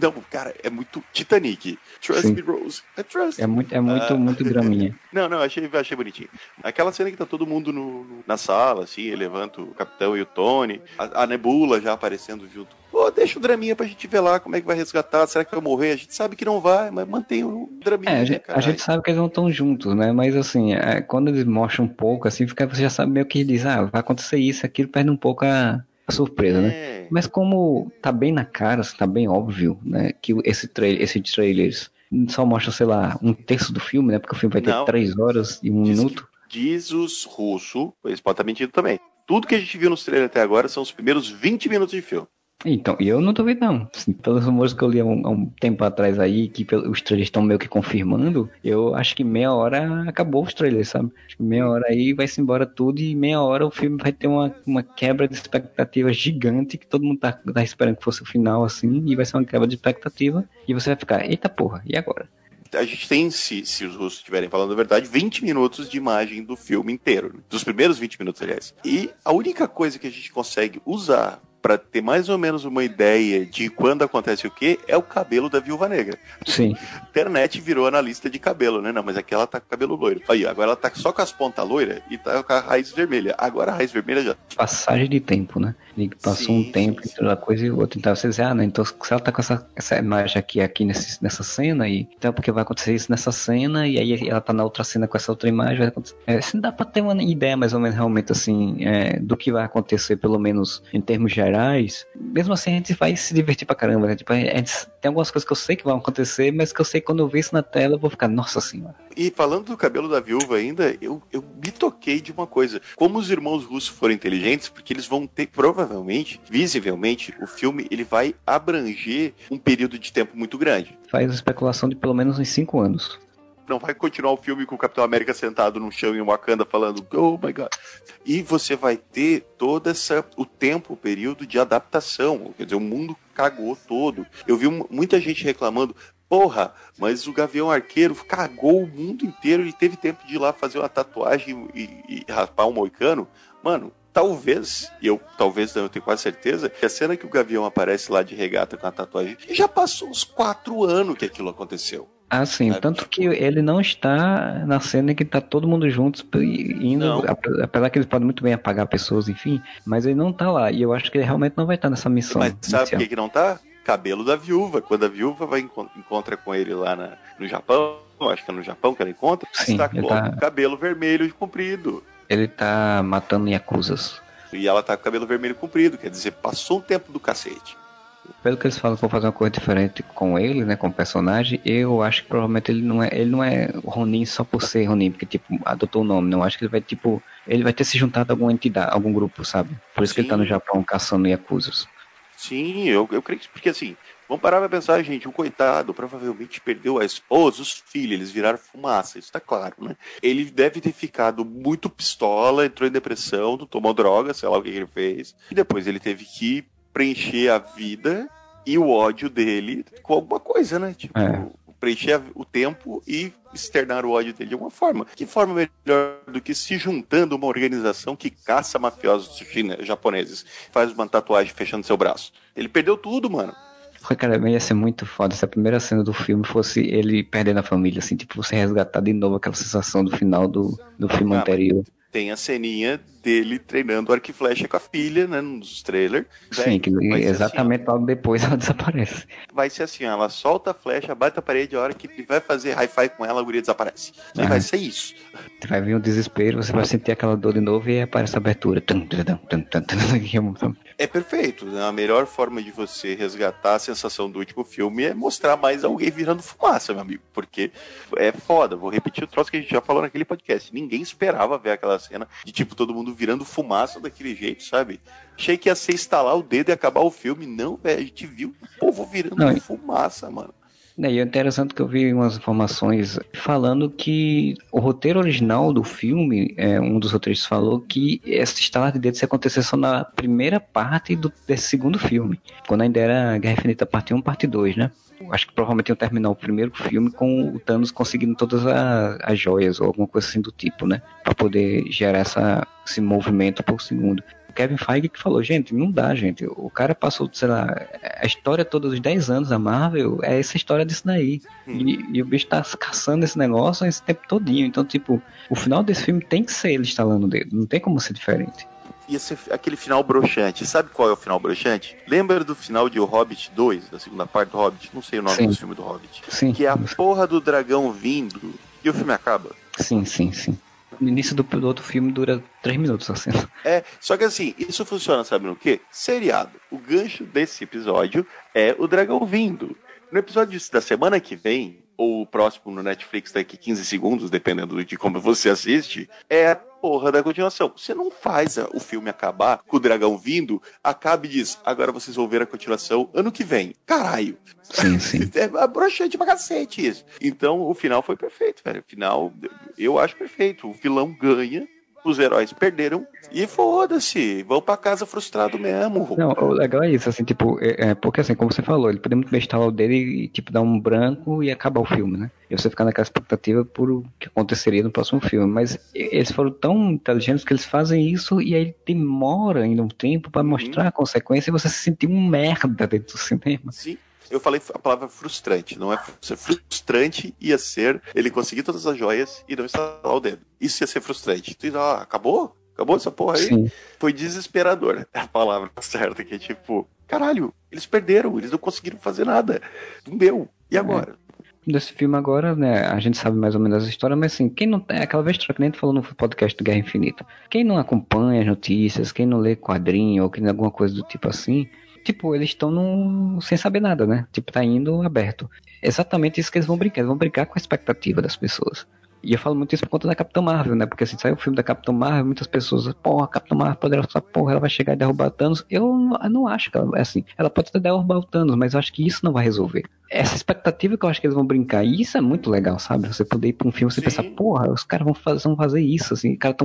Não, cara, é muito Titanic. Trust Sim. me, Rose. É trust. É muito, é muito, uh, muito draminha. Não, não, achei, achei bonitinho. Aquela cena que tá todo mundo no, no, na sala, assim, ele levanta o capitão e o Tony, a, a, Nebula já aparecendo junto. Pô, deixa o draminha pra gente ver lá como é que vai resgatar. Será que vai morrer? A gente sabe que não vai, mas mantém o draminha. É, a, gente, a gente sabe que eles não estão juntos, né? Mas assim, é, quando eles mostram um pouco, assim, fica, você já sabe meio que diz, ah, vai acontecer isso, aquilo, perde um pouco a surpresa, né? é. né? Mas como tá bem na cara, tá bem óbvio, né? Que esse trailer, esse trailers só mostra, sei lá, um terço do filme, né? Porque o filme vai ter Não. três horas e um diz minuto. diz os russos, eles podem estar mentindo também. Tudo que a gente viu no trailer até agora são os primeiros 20 minutos de filme. Então, eu não duvido não. Assim, pelos rumores que eu li há um, há um tempo atrás aí, que os trailers estão meio que confirmando, eu acho que meia hora acabou os trailers, sabe? Meia hora aí vai-se embora tudo e meia hora o filme vai ter uma, uma quebra de expectativa gigante que todo mundo tá, tá esperando que fosse o final assim, e vai ser uma quebra de expectativa e você vai ficar, eita porra, e agora? a gente tem, se, se os russos estiverem falando a verdade, 20 minutos de imagem do filme inteiro. Dos primeiros 20 minutos, aliás. E a única coisa que a gente consegue usar para ter mais ou menos uma ideia de quando acontece o que, é o cabelo da viúva negra. Sim. Internet virou analista de cabelo, né? Não, mas aqui ela tá com cabelo loiro. Aí, agora ela tá só com as pontas loiras e tá com a raiz vermelha. Agora a raiz vermelha já. Passagem de tempo, né? E passou sim, um tempo entre uma coisa e outra. Então você diz, ah, né? Então se ela tá com essa, essa imagem aqui, aqui nesse, nessa cena, e então porque vai acontecer isso nessa cena, e aí ela tá na outra cena com essa outra imagem, vai acontecer. É, assim, dá pra ter uma ideia mais ou menos realmente assim, é, do que vai acontecer, pelo menos em termos de super-heróis, mesmo assim a gente vai se divertir pra caramba, né? Tipo, a gente, tem algumas coisas que eu sei que vão acontecer, mas que eu sei que quando eu ver isso na tela eu vou ficar, nossa senhora. E falando do cabelo da viúva ainda, eu, eu me toquei de uma coisa. Como os irmãos russos foram inteligentes, porque eles vão ter, provavelmente, visivelmente, o filme ele vai abranger um período de tempo muito grande. Faz especulação de pelo menos uns 5 anos não vai continuar o filme com o Capitão América sentado no chão em Wakanda falando oh my god. E você vai ter todo essa o tempo, o período de adaptação, quer dizer, o mundo cagou todo. Eu vi muita gente reclamando, porra, mas o Gavião Arqueiro cagou o mundo inteiro e teve tempo de ir lá fazer uma tatuagem e, e raspar um moicano. Mano, talvez, e eu talvez eu tenho quase certeza, que a cena que o Gavião aparece lá de regata com a tatuagem, já passou uns quatro anos que aquilo aconteceu. Ah, sim. É, Tanto que ele não está na cena que tá todo mundo juntos indo. Não. Apesar que eles podem muito bem apagar pessoas, enfim. Mas ele não tá lá. E eu acho que ele realmente não vai estar nessa missão. Mas sabe por que, que não tá? Cabelo da viúva. Quando a viúva vai encontra com ele lá na, no Japão, acho que é no Japão que ela encontra, sim, está com tá... cabelo vermelho e comprido. Ele tá matando Yakuzas. E ela tá com cabelo vermelho comprido, quer dizer, passou um tempo do cacete pelo que eles falam vão fazer uma coisa diferente com ele, né, com o personagem, eu acho que provavelmente ele não é, ele não é Ronin só por ser Ronin, porque tipo, adotou o nome, não, acho que ele vai tipo, ele vai ter se juntado a alguma entidade, algum grupo, sabe? Por isso Sim. que ele tá no Japão caçando Yakuzas. Sim, eu, eu creio que porque assim, vamos parar pra pensar, gente, o coitado provavelmente perdeu a esposa, os filhos, eles viraram fumaça, isso tá claro, né? Ele deve ter ficado muito pistola, entrou em depressão, tomou droga, sei lá o que ele fez, e depois ele teve que preencher a vida e o ódio dele com alguma coisa, né? Tipo, é. preencher o tempo e externar o ódio dele de alguma forma. Que forma melhor do que se juntando uma organização que caça mafiosos japoneses, faz uma tatuagem fechando seu braço? Ele perdeu tudo, mano. Cara, ia ser muito foda se a primeira cena do filme fosse ele perdendo a família, assim, tipo, você resgatar de novo aquela sensação do final do, do filme ah, anterior. Tem a ceninha dele treinando arco e flecha com a filha, né, nos trailers. Sim, que exatamente assim, logo depois ela desaparece. Vai ser assim, ela solta a flecha, bate a parede, a hora que ele vai fazer hi-fi com ela, a guria desaparece. Ah. Vai ser isso. Vai vir um desespero, você vai sentir aquela dor de novo e aparece a abertura. É perfeito. Né? A melhor forma de você resgatar a sensação do último filme é mostrar mais alguém virando fumaça, meu amigo. Porque é foda. Vou repetir o troço que a gente já falou naquele podcast. Ninguém esperava ver aquela cena de tipo todo mundo virando fumaça daquele jeito, sabe? Achei que ia ser instalar o dedo e acabar o filme. Não, velho. A gente viu o povo virando Não, fumaça, mano. E é interessante que eu vi umas informações falando que o roteiro original do filme, é, um dos roteiristas falou que essa estalar de dedos ia acontecer só na primeira parte do, desse segundo filme, quando ainda era Guerra Infinita parte 1, parte 2, né? Acho que provavelmente iam terminar o primeiro filme com o Thanos conseguindo todas as, as joias ou alguma coisa assim do tipo, né? Pra poder gerar essa, esse movimento por segundo. Kevin Feige que falou, gente, não dá, gente. O cara passou, sei lá, a história toda dos 10 anos da Marvel é essa história disso daí. Hum. E, e, o bicho tá caçando esse negócio esse tempo todinho. Então, tipo, o final desse filme tem que ser ele instalando o dedo. Não tem como ser diferente ia ser aquele final broxante. Sabe qual é o final broxante? Lembra do final de O Hobbit 2, da segunda parte do Hobbit? Não sei o nome sim. do filme do Hobbit. Sim. Que é a porra do dragão vindo e o filme acaba. Sim, sim, sim no início do, do, outro filme dura três minutos assim. É, só que assim, isso funciona, sabe no quê? Seriado. O gancho desse episódio é o dragão vindo. No episódio da semana que vem, ou o próximo no Netflix daqui 15 segundos, dependendo de como você assiste, é a porra da continuação. Você não faz o filme acabar com o dragão vindo, acaba e diz, agora vocês vão ver a continuação ano que vem. Caralho. Sim, sim. É broxante pra cacete isso. Então o final foi perfeito, velho. O final, eu acho perfeito. O vilão ganha os heróis perderam e foda-se, vão pra casa frustrado mesmo. Não, o legal é isso, assim, tipo, é, é, porque assim, como você falou, ele podia muito bem instalar o dele e, tipo, dar um branco e acabar o filme, né? E você ficar naquela expectativa por o que aconteceria no próximo filme. Mas eles foram tão inteligentes que eles fazem isso e aí demora ainda um tempo para mostrar a consequência e você se sentir um merda dentro do cinema. Sim. Eu falei a palavra frustrante, não é ser frustrante ia ser ele conseguir todas as joias e não instalar o dedo. Isso ia ser frustrante. Tu ia, ah, acabou? Acabou essa porra aí? Sim. Foi desesperador. É a palavra certa, que é tipo, caralho, eles perderam, eles não conseguiram fazer nada. Não deu. E é. agora? É. desse filme agora, né? A gente sabe mais ou menos a história, mas assim, quem não tem. Aquela vez que a gente falou no podcast do Guerra Infinita. Quem não acompanha as notícias, quem não lê quadrinho ou quem alguma coisa do tipo assim. Tipo, eles estão num... sem saber nada, né? Tipo, tá indo aberto. Exatamente isso que eles vão brincar. Eles vão brincar com a expectativa das pessoas. E eu falo muito isso por conta da Capitã Marvel, né? Porque assim, sai o filme da Capitã Marvel, muitas pessoas, porra, a Capitã Marvel poderosa, porra, ela vai chegar e derrubar o Thanos. Eu, eu não acho que ela, é assim, ela pode até derrubar o Thanos, mas eu acho que isso não vai resolver. Essa expectativa que eu acho que eles vão brincar, e isso é muito legal, sabe? Você poder ir pra um filme e pensar, porra, os caras vão fazer, vão fazer isso, assim, os caras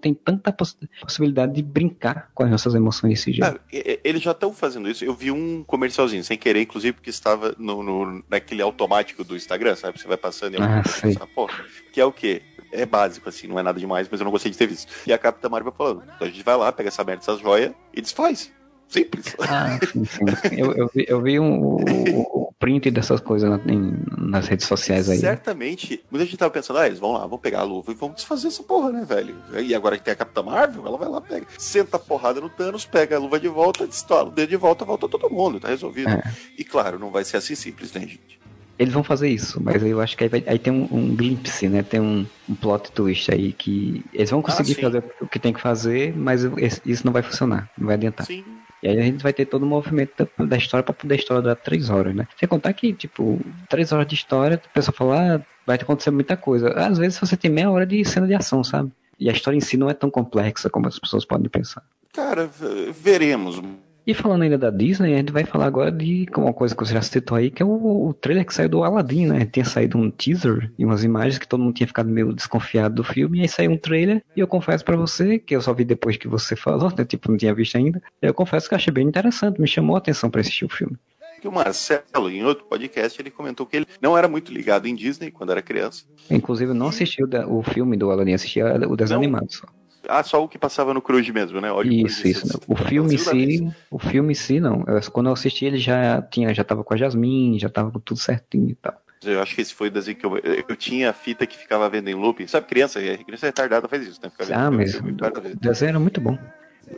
tem tanta poss possibilidade de brincar com as nossas emoções desse jeito. Ah, eles já estão fazendo isso. Eu vi um comercialzinho, sem querer, inclusive, porque estava no, no naquele automático do Instagram, sabe? Você vai passando e ah, coisa, porra, que é o quê? é básico, assim, não é nada demais, mas eu não gostei de ter visto. E a Capitã Marvel falando, então a gente vai lá, pega essa merda, essas joias e desfaz. Simples. Ah, sim, sim. Eu, eu vi, eu vi um, o print dessas coisas na, em, nas redes sociais aí. Certamente. Muita gente tava pensando, ah, eles vão lá, vão pegar a luva e vão desfazer essa porra, né, velho? E agora que tem a Capitã Marvel, ela vai lá, pega, senta a porrada no Thanos, pega a luva de volta, destola o dedo de volta, volta todo mundo, tá resolvido. É. E claro, não vai ser assim simples, né, gente? Eles vão fazer isso, mas eu acho que aí, vai, aí tem um, um, glimpse, né? Tem um, um, plot twist aí que eles vão conseguir ah, fazer o que tem que fazer, mas isso não vai funcionar, não vai adiantar. Sim. E aí a gente vai ter todo o movimento da, da história para poder a história durar três horas, né? Sem contar que, tipo, três horas de história, a pessoa fala, ah, vai acontecer muita coisa. Às vezes você tem meia hora de cena de ação, sabe? E a história em si não é tão complexa como as pessoas podem pensar. Cara, veremos. E falando ainda da Disney, a gente vai falar agora de uma coisa que você já citou aí, que é o, o trailer que saiu do Aladdin, né? Tinha saído um teaser e umas imagens que todo mundo tinha ficado meio desconfiado do filme, e aí saiu um trailer, e eu confesso para você, que eu só vi depois que você falou, né? Tipo, não tinha visto ainda. Eu confesso que achei bem interessante, me chamou a atenção para assistir o filme que o Marcelo, em outro podcast, ele comentou que ele não era muito ligado em Disney quando era criança. Inclusive, não assistiu o filme do Aladdin, assistia o desenho animado só. Ah, só o que passava no Cruz mesmo, né? isso, isso. O filme em si, o filme em si, não. Eu, quando eu assisti, ele já tinha, já tava com a Jasmine, já tava com tudo certinho e tal. Eu acho que esse foi o desenho que eu. Eu tinha a fita que ficava vendo em looping. Sabe, criança? Criança retardada faz isso, né? Fica ah, mas o desenho era muito bom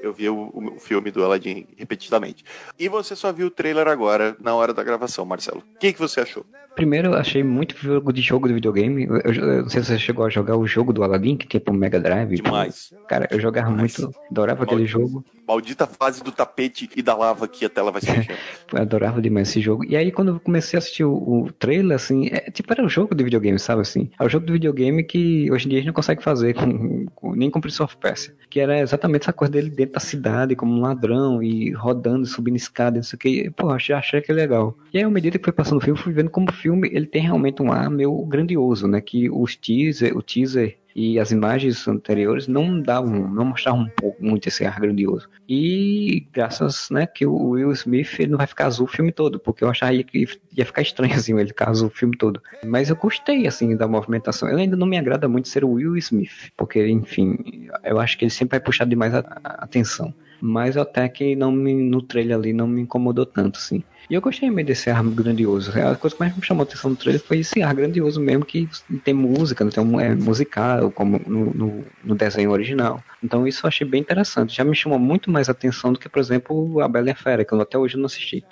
eu vi o, o, filme do Aladdin repetidamente. E você só viu o trailer agora, na hora da gravação, Marcelo. O que, que você achou? Primeiro, eu achei muito jogo de jogo de videogame. Eu, eu, não sei se você chegou a jogar o jogo do Aladdin, que tem pro Mega Drive. Demais. Cara, eu jogava Demais. muito, adorava aquele jogo. Maldita fase do tapete e da lava que a tela vai se adorava demais esse jogo. E aí, quando eu comecei a assistir o, o trailer, assim, é, tipo, era um jogo de videogame, sabe assim? É um jogo de videogame que hoje em dia a gente não consegue fazer com, com, nem com Prince of Persia. Que era exatamente essa coisa dele dentro da cidade, como um ladrão, e rodando, subindo escada, isso aqui. Pô, achei, achei que é legal. E aí, à medida que foi passando o filme, fui vendo como o filme ele tem realmente um ar meio grandioso, né? Que os teaser, o teaser e as imagens anteriores não davam, não mostravam um pouco muito esse ar grandioso. E graças, né, que o Will Smith não vai ficar azul o filme todo, porque eu achava que ia ficar estranho assim ele ficar azul o filme todo. Mas eu gostei assim da movimentação. Ele ainda não me agrada muito ser o Will Smith, porque enfim, eu acho que ele sempre vai puxar demais a, a atenção. Mas até que não me, no trailer ali não me incomodou tanto, assim. E eu gostei meio desse ar grandioso. A coisa que mais me chamou a atenção no trailer foi esse ar grandioso mesmo, que tem música, não tem um, é musical, como no, no, no, desenho original. Então isso eu achei bem interessante. Já me chamou muito mais atenção do que, por exemplo, A Bela e a Fera, que eu até hoje não assisti.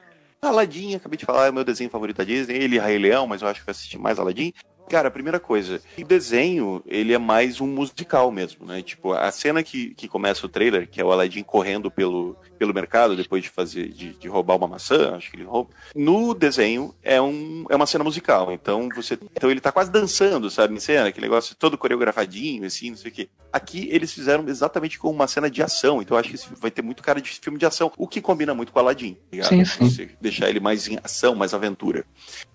Aladdin, acabei de falar, é o meu desenho favorito da Disney. Ele e Rei Leão, mas eu acho que eu assisti mais Aladdin. Cara, a primeira coisa, o desenho, ele é mais um musical mesmo, né? Tipo, a cena que, que começa o trailer, que é o Aladdin correndo pelo, pelo mercado depois de fazer, de, de roubar uma maçã, acho que ele rouba. No desenho, é, um, é uma cena musical, então você, então ele tá quase dançando, sabe, em cena, aquele negócio todo coreografadinho, assim, não sei o quê. Aqui, eles fizeram exatamente com uma cena de ação, então acho que vai ter muito cara de filme de ação, o que combina muito com o Aladdin, ligado? Sim, sim. Você deixar ele mais em ação, mais aventura.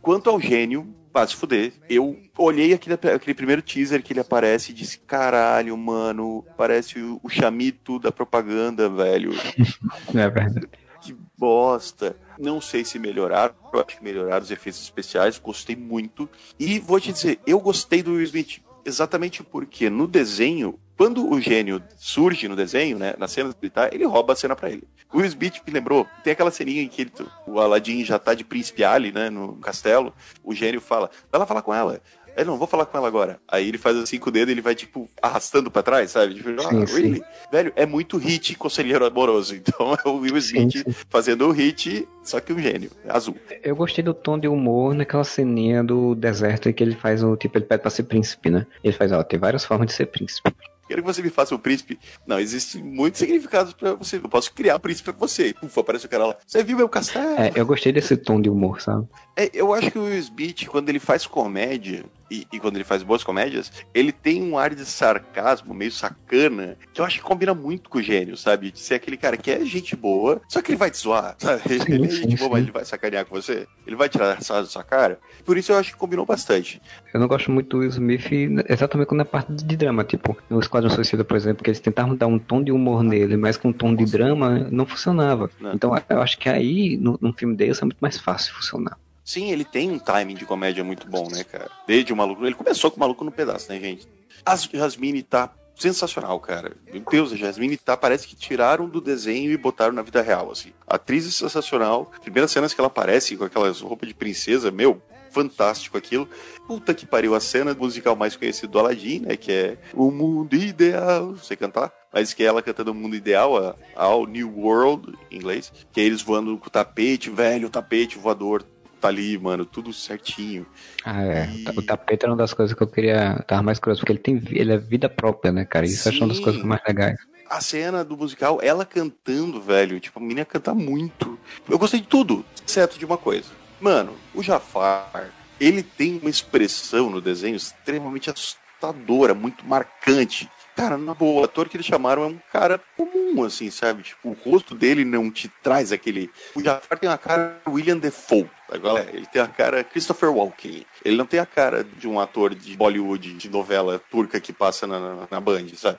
Quanto ao gênio, pá, se fuder. Eu olhei aquele, aquele primeiro teaser que ele aparece e disse: caralho, mano, parece o, o chamito da propaganda, velho. é verdade. Que bosta. Não sei se melhoraram, eu acho que melhoraram os efeitos especiais, gostei muito. E vou te dizer, eu gostei do Will Smith exatamente porque no desenho quando o gênio surge no desenho, né, na cena militar, ele rouba a cena para ele. O Will Smith me lembrou, tem aquela ceninha em que ele, o Aladdin já tá de príncipe Ali, né, no castelo, o gênio fala, vai lá falar com ela. Aí não, vou falar com ela agora. Aí ele faz assim com o dedo e ele vai, tipo, arrastando pra trás, sabe? Tipo, ah, Sim, sim. really? Velho, é muito hit conselheiro amoroso. Então é o Will Sim, Smith fazendo o hit, só que um gênio, azul. Eu gostei do tom de humor naquela ceninha do deserto em que ele faz o tipo, ele pede pra ser príncipe, né? Ele faz, ó, tem várias formas de ser príncipe. Quero que você me faça um príncipe. Não, existem muitos significados pra você. Eu posso criar um príncipe pra você. Ufa, aparece o cara lá. Você viu meu castelo? É, eu gostei desse tom de humor, sabe? É, eu acho que o Will Smith, quando ele faz comédia, e, e quando ele faz boas comédias, ele tem um ar de sarcasmo, meio sacana, que eu acho que combina muito com o gênio, sabe? De ser aquele cara que é gente boa, só que ele vai te zoar, sabe? ele é gente boa, mas ele vai sacanear com você. Ele vai tirar essa da sua cara. Por isso eu acho que combinou bastante. Eu não gosto muito do Will Smith exatamente quando é parte de drama, tipo, no Esquadrão Suicida, por exemplo, que eles tentavam dar um tom de humor nele, mas com um tom de drama não funcionava. Não. Então eu acho que aí, no- num filme desse, é muito mais fácil funcionar. Sim, ele tem um timing de comédia muito bom, né, cara? Desde o maluco. Ele começou com o maluco no pedaço, né, gente? A Jasmine tá sensacional, cara. Meu Deus, a Jasmine tá. Parece que tiraram do desenho e botaram na vida real, assim. Atriz é sensacional. Primeiras cenas que ela aparece com aquelas roupas de princesa, meu. Fantástico aquilo. Puta que pariu, a cena musical mais conhecida do Aladdin, né? Que é O Mundo Ideal. Você cantar? Mas que é ela cantando o Mundo Ideal, a All New World, em inglês. Que é eles voando com o tapete, velho, o tapete voador tá ali, mano, tudo certinho. Ah, é. E- O tapete era uma das coisas que eu queria. Tava mais curioso, porque ele tem ele é vida própria, né, cara? Isso eu acho uma das coisas mais legais. A cena do musical, ela cantando, velho, tipo, a menina canta muito. Eu gostei de tudo, exceto de uma coisa. Mano, o Jafar, ele tem uma expressão no desenho extremamente assustadora, muito marcante. Cara, na boa, o ator que eles chamaram é um cara comum, assim, sabe? Tipo, o rosto dele não te traz aquele. O Jafar tem uma cara William Defoe, agora ele tem a cara Christopher Walken. Ele não tem a cara de um ator de Bollywood, de novela turca que passa na, na, na Band, sabe?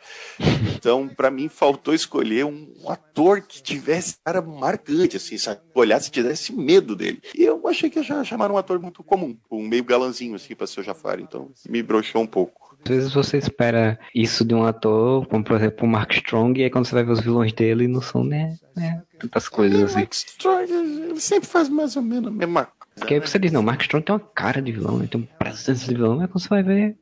Então, pra mim, faltou escolher um, um ator que tivesse cara marcante, assim, sabe? Olhasse e tivesse medo dele. E eu achei que já chamaram um ator muito comum, um meio galanzinho, assim, pra ser o Jafar. Então, me broxou um pouco. Às vezes você espera isso de um ator, como por exemplo o Mark Strong, e aí quando você vai ver os vilões dele, não são, né, né tantas coisas assim. Mark Strong, ele sempre faz mais ou menos a mesma coisa. Porque aí você diz, não, Mark Strong tem uma cara de vilão, né, tem uma presença de vilão, mas quando você vai ver,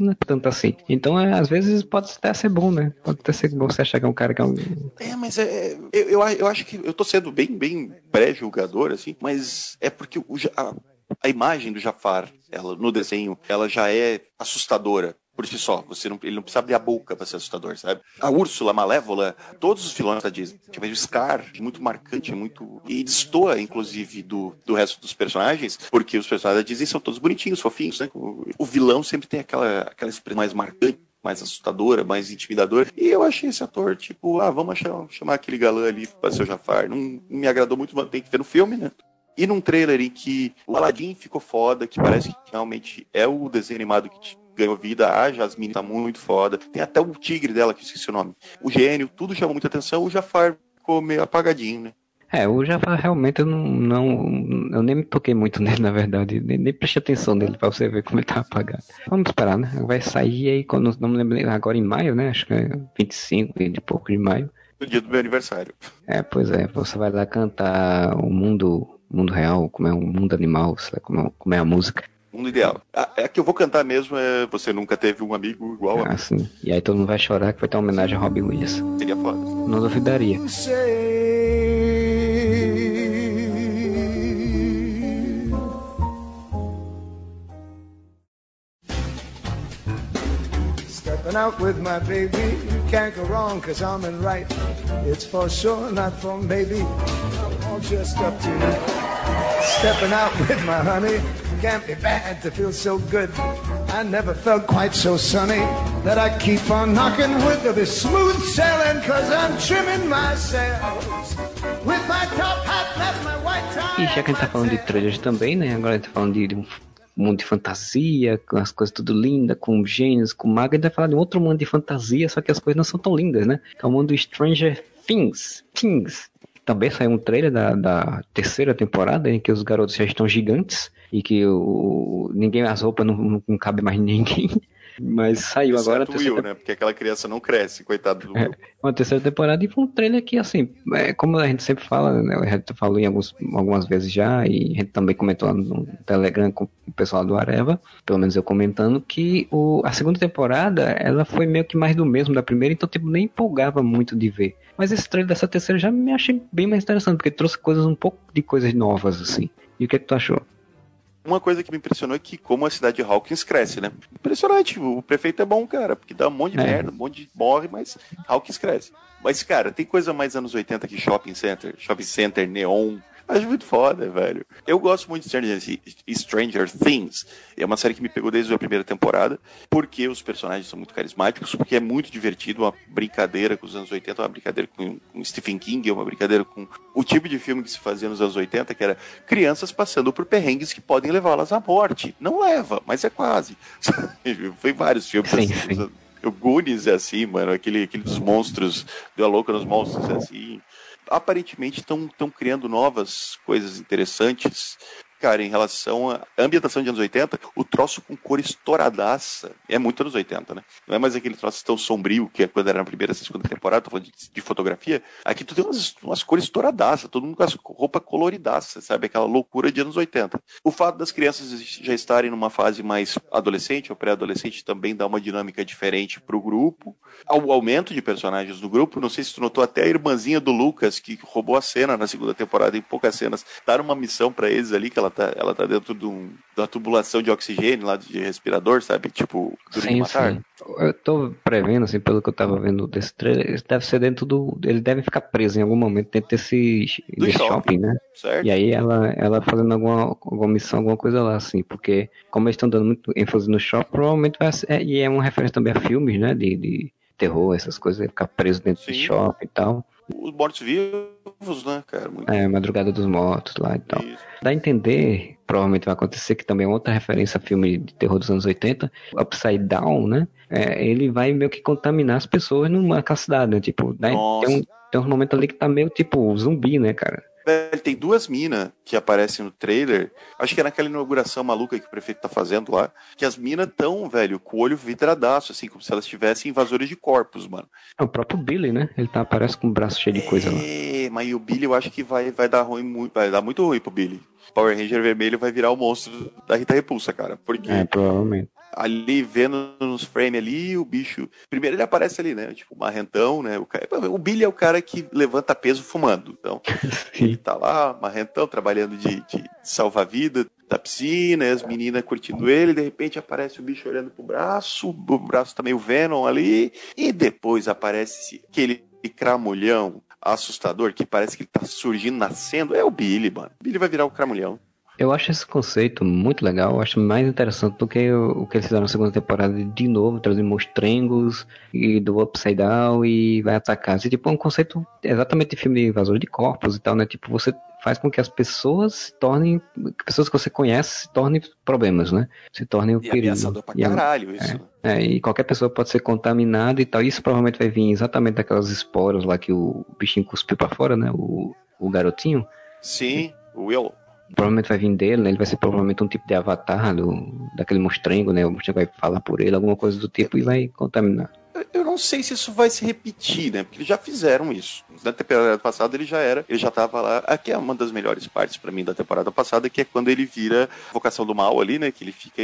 não é tanto assim. Então, é, às vezes pode até ser bom, né? Pode até ser bom você achar que é um cara que é um. É, mas é, eu, eu, eu acho que eu tô sendo bem, bem pré-julgador, assim, mas é porque o, a, a imagem do Jafar, ela, no desenho, ela já é assustadora. Por si só, você não, ele não precisa abrir a boca pra ser assustador, sabe? A Úrsula, a Malévola, todos os vilões da Disney. Tipo, o Scar, muito marcante, muito. E destoa, inclusive, do, do resto dos personagens, porque os personagens da Disney são todos bonitinhos, fofinhos, né? O, o vilão sempre tem aquela, aquela expressão mais marcante mais assustadora, mais intimidadora. E eu achei esse ator, tipo, ah, vamos chamar aquele galã ali pra ser o Jafar. Não, não me agradou muito, mas tem que ver no filme, né? E num trailer em que o Aladdin ficou foda, que parece que realmente é o desenho animado que ganhou vida, a Jasmine tá muito foda. Tem até o tigre dela, que eu esqueci o nome. O gênio, tudo chamou muita atenção. O Jafar ficou meio apagadinho, né? É, o Jafar realmente eu não, não. Eu nem me toquei muito nele, na verdade. Nem, nem prestei atenção nele pra você ver como ele tá apagado. Vamos esperar, né? Vai sair aí, quando, não me lembro, agora em maio, né? Acho que é 25 de pouco de maio. No dia do meu aniversário. É, pois é, você vai lá cantar o mundo, mundo real, como é o mundo animal, sei lá, como é, como é a música. Mundo ideal. A, a que eu vou cantar mesmo é Você Nunca Teve um Amigo Igual a mim. Assim. E aí todo mundo vai chorar que vai ter uma homenagem a Robbie Williams. Seria foda. Não duvidaria. say Stepping out with my baby, you can't go wrong cause I'm in right. It's for sure, not for maybe. I'm all just up to you. Stepping out with my honey, can't be bad to feel so good. I never felt quite so sunny that I keep on knocking wood to be smooth sailing cause I'm trimming my sails. With my top hat and my white tie. E já que a gente tá falando de trailers também, né? Agora a gente tá falando de, de um mundo de fantasia, com as coisas tudo lindas, com gênios, com maga, vai falar de outro mundo de fantasia, só que as coisas não são tão lindas, né? É o mundo Stranger Things. Things. Também saiu um trailer da, da terceira temporada em que os garotos já estão gigantes e que o, ninguém, as roupas não, não cabe mais ninguém. Mas saiu Exceto agora. o Will, né? Porque aquela criança não cresce, coitado do Will. Uma terceira temporada e foi um trailer que, assim, é, como a gente sempre fala, né? A gente falou em alguns, algumas vezes já, e a gente também comentou lá no Telegram com o pessoal do Areva, pelo menos eu comentando, que o, a segunda temporada, ela foi meio que mais do mesmo da primeira, então, tipo, nem empolgava muito de ver. Mas esse trailer dessa terceira já me achei bem mais interessante, porque trouxe coisas, um pouco de coisas novas, assim. E o que, é que tu achou? Uma coisa que me impressionou é que como a cidade de Hawkins cresce, né? Impressionante, o prefeito é bom, cara, porque dá um monte de É. merda, um monte de morre, mas Hawkins cresce. Mas, cara, tem coisa mais anos 80 que shopping center, shopping center, neon. Acho muito foda, velho. Eu gosto muito de Stranger, Stranger Things. É uma série que me pegou desde a primeira temporada, porque os personagens são muito carismáticos, porque é muito divertido, uma brincadeira com os anos 80, uma brincadeira com, com Stephen King, uma brincadeira com o tipo de filme que se fazia nos anos 80, que era crianças passando por perrengues que podem levá-las à morte. Não leva, mas é quase. Foi vários filmes Sim, assim. sim. O Goonies é assim, mano. Aquele, aquele dos monstros, deu a louca nos monstros é assim. Aparentemente estão criando novas coisas interessantes. Cara, em relação à ambientação de anos 80, o troço com cor estouradaça. É muito anos 80, né? Não é mais aquele troço tão sombrio que é quando era na primeira, segunda temporada, tô falando de, de fotografia. Aqui tu tem umas, umas cores estouradaças, todo mundo com as roupa coloridaça, sabe? Aquela loucura de anos 80. O fato das crianças já estarem numa fase mais adolescente ou pré-adolescente também dá uma dinâmica diferente pro grupo. O aumento de personagens no grupo, não sei se tu notou, até a irmãzinha do Lucas, que roubou a cena na segunda temporada, em poucas cenas, dar uma missão para eles ali, que ela tá, ela tá dentro de, um, uma tubulação de oxigênio lá de respirador, sabe? Tipo, de Sim, sim. Eu tô prevendo, assim, pelo que eu tava vendo desse trailer, deve ser dentro do. Ele deve ficar preso em algum momento dentro desse, Do desse shopping. shopping, né? Certo? E aí ela, ela fazendo alguma, alguma missão, alguma coisa lá, assim, porque como eles estão dando muito ênfase no shopping, provavelmente vai ser. é, e é uma referência também a filmes, né? De, de terror, essas coisas, ficar preso dentro de Sim. shopping e tal. Os mortos-vivos, né, cara? Muito É, Madrugada dos Mortos lá e tal. isso. Dá a entender, provavelmente vai acontecer, que também é outra referência a filme de terror dos anos 80, Upside Down, né? É, ele vai meio que contaminar as pessoas numa cidade, né? Tipo, né? Tem, um, tem uns momentos ali que tá meio tipo zumbi, né, cara? Velho, tem duas minas que aparecem no trailer. Acho que é naquela inauguração maluca que o prefeito tá fazendo lá. Que as minas tão, velho, com o olho vidradaço, assim, como se elas tivessem invasores de corpos, mano. É o próprio Billy, né? Ele tá, aparece com o braço cheio de coisa lá. É, mas o Billy eu acho que vai, vai dar ruim, muito, vai dar muito ruim pro Billy. Power Ranger vermelho vai virar o monstro da Rita Repulsa, cara. Porque É, provavelmente. Ali vendo nos frames ali, o bicho. Primeiro ele aparece ali, né? Tipo, marrentão, né? O, cara... o Billy é o cara que levanta peso fumando. Então, ele tá lá, marrentão, trabalhando de, de salva-vida da piscina, as meninas curtindo ele, de repente aparece o bicho olhando pro braço, o braço tá meio Venom ali, e depois aparece aquele cramulhão assustador que parece que ele tá surgindo, nascendo. É o Billy, mano. O Billy vai virar o cramulhão. Eu acho esse conceito muito legal, eu acho mais interessante do que o, o que eles fizeram na segunda temporada de novo, trazer monstrengos e do Upside Down e vai atacar. Assim, tipo, é um conceito exatamente de filme de invasor de corpos e tal, né? Tipo, você faz com que as pessoas se tornem, pessoas que você conhece se tornem problemas, né? Se tornem o E perigo. ameaçador pra E caralho isso. né? É, e qualquer pessoa pode ser contaminada e tal. Isso provavelmente vai vir exatamente daquelas esporas lá que o bichinho cuspiu pra fora, né? O, o garotinho. Sim, o Will. Provavelmente vai vir dele, né? Ele vai ser provavelmente um tipo de avatar do, daquele monstrengo, né? O monstrengo vai falar por ele, alguma coisa do tipo, e vai contaminar. Eu não sei se isso vai se repetir, né? Porque eles já fizeram isso. Na temporada passada ele já era, ele já tava lá. Aqui é uma das melhores partes pra mim da temporada passada, que é quando ele vira vocação do mal ali, né? Que ele fica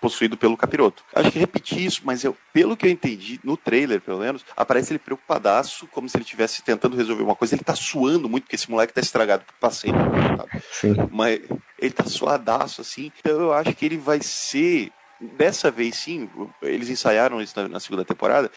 possuído pelo capiroto. Acho que repetir isso, mas eu, pelo que eu entendi, no trailer, pelo menos, aparece ele preocupadaço, como se ele estivesse tentando resolver uma coisa. Ele tá suando muito, porque esse moleque tá estragado por passeio. Sim. mas ele tá suadaço assim. Então eu acho que ele vai ser. Dessa vez sim, eles ensaiaram isso na, na segunda temporada.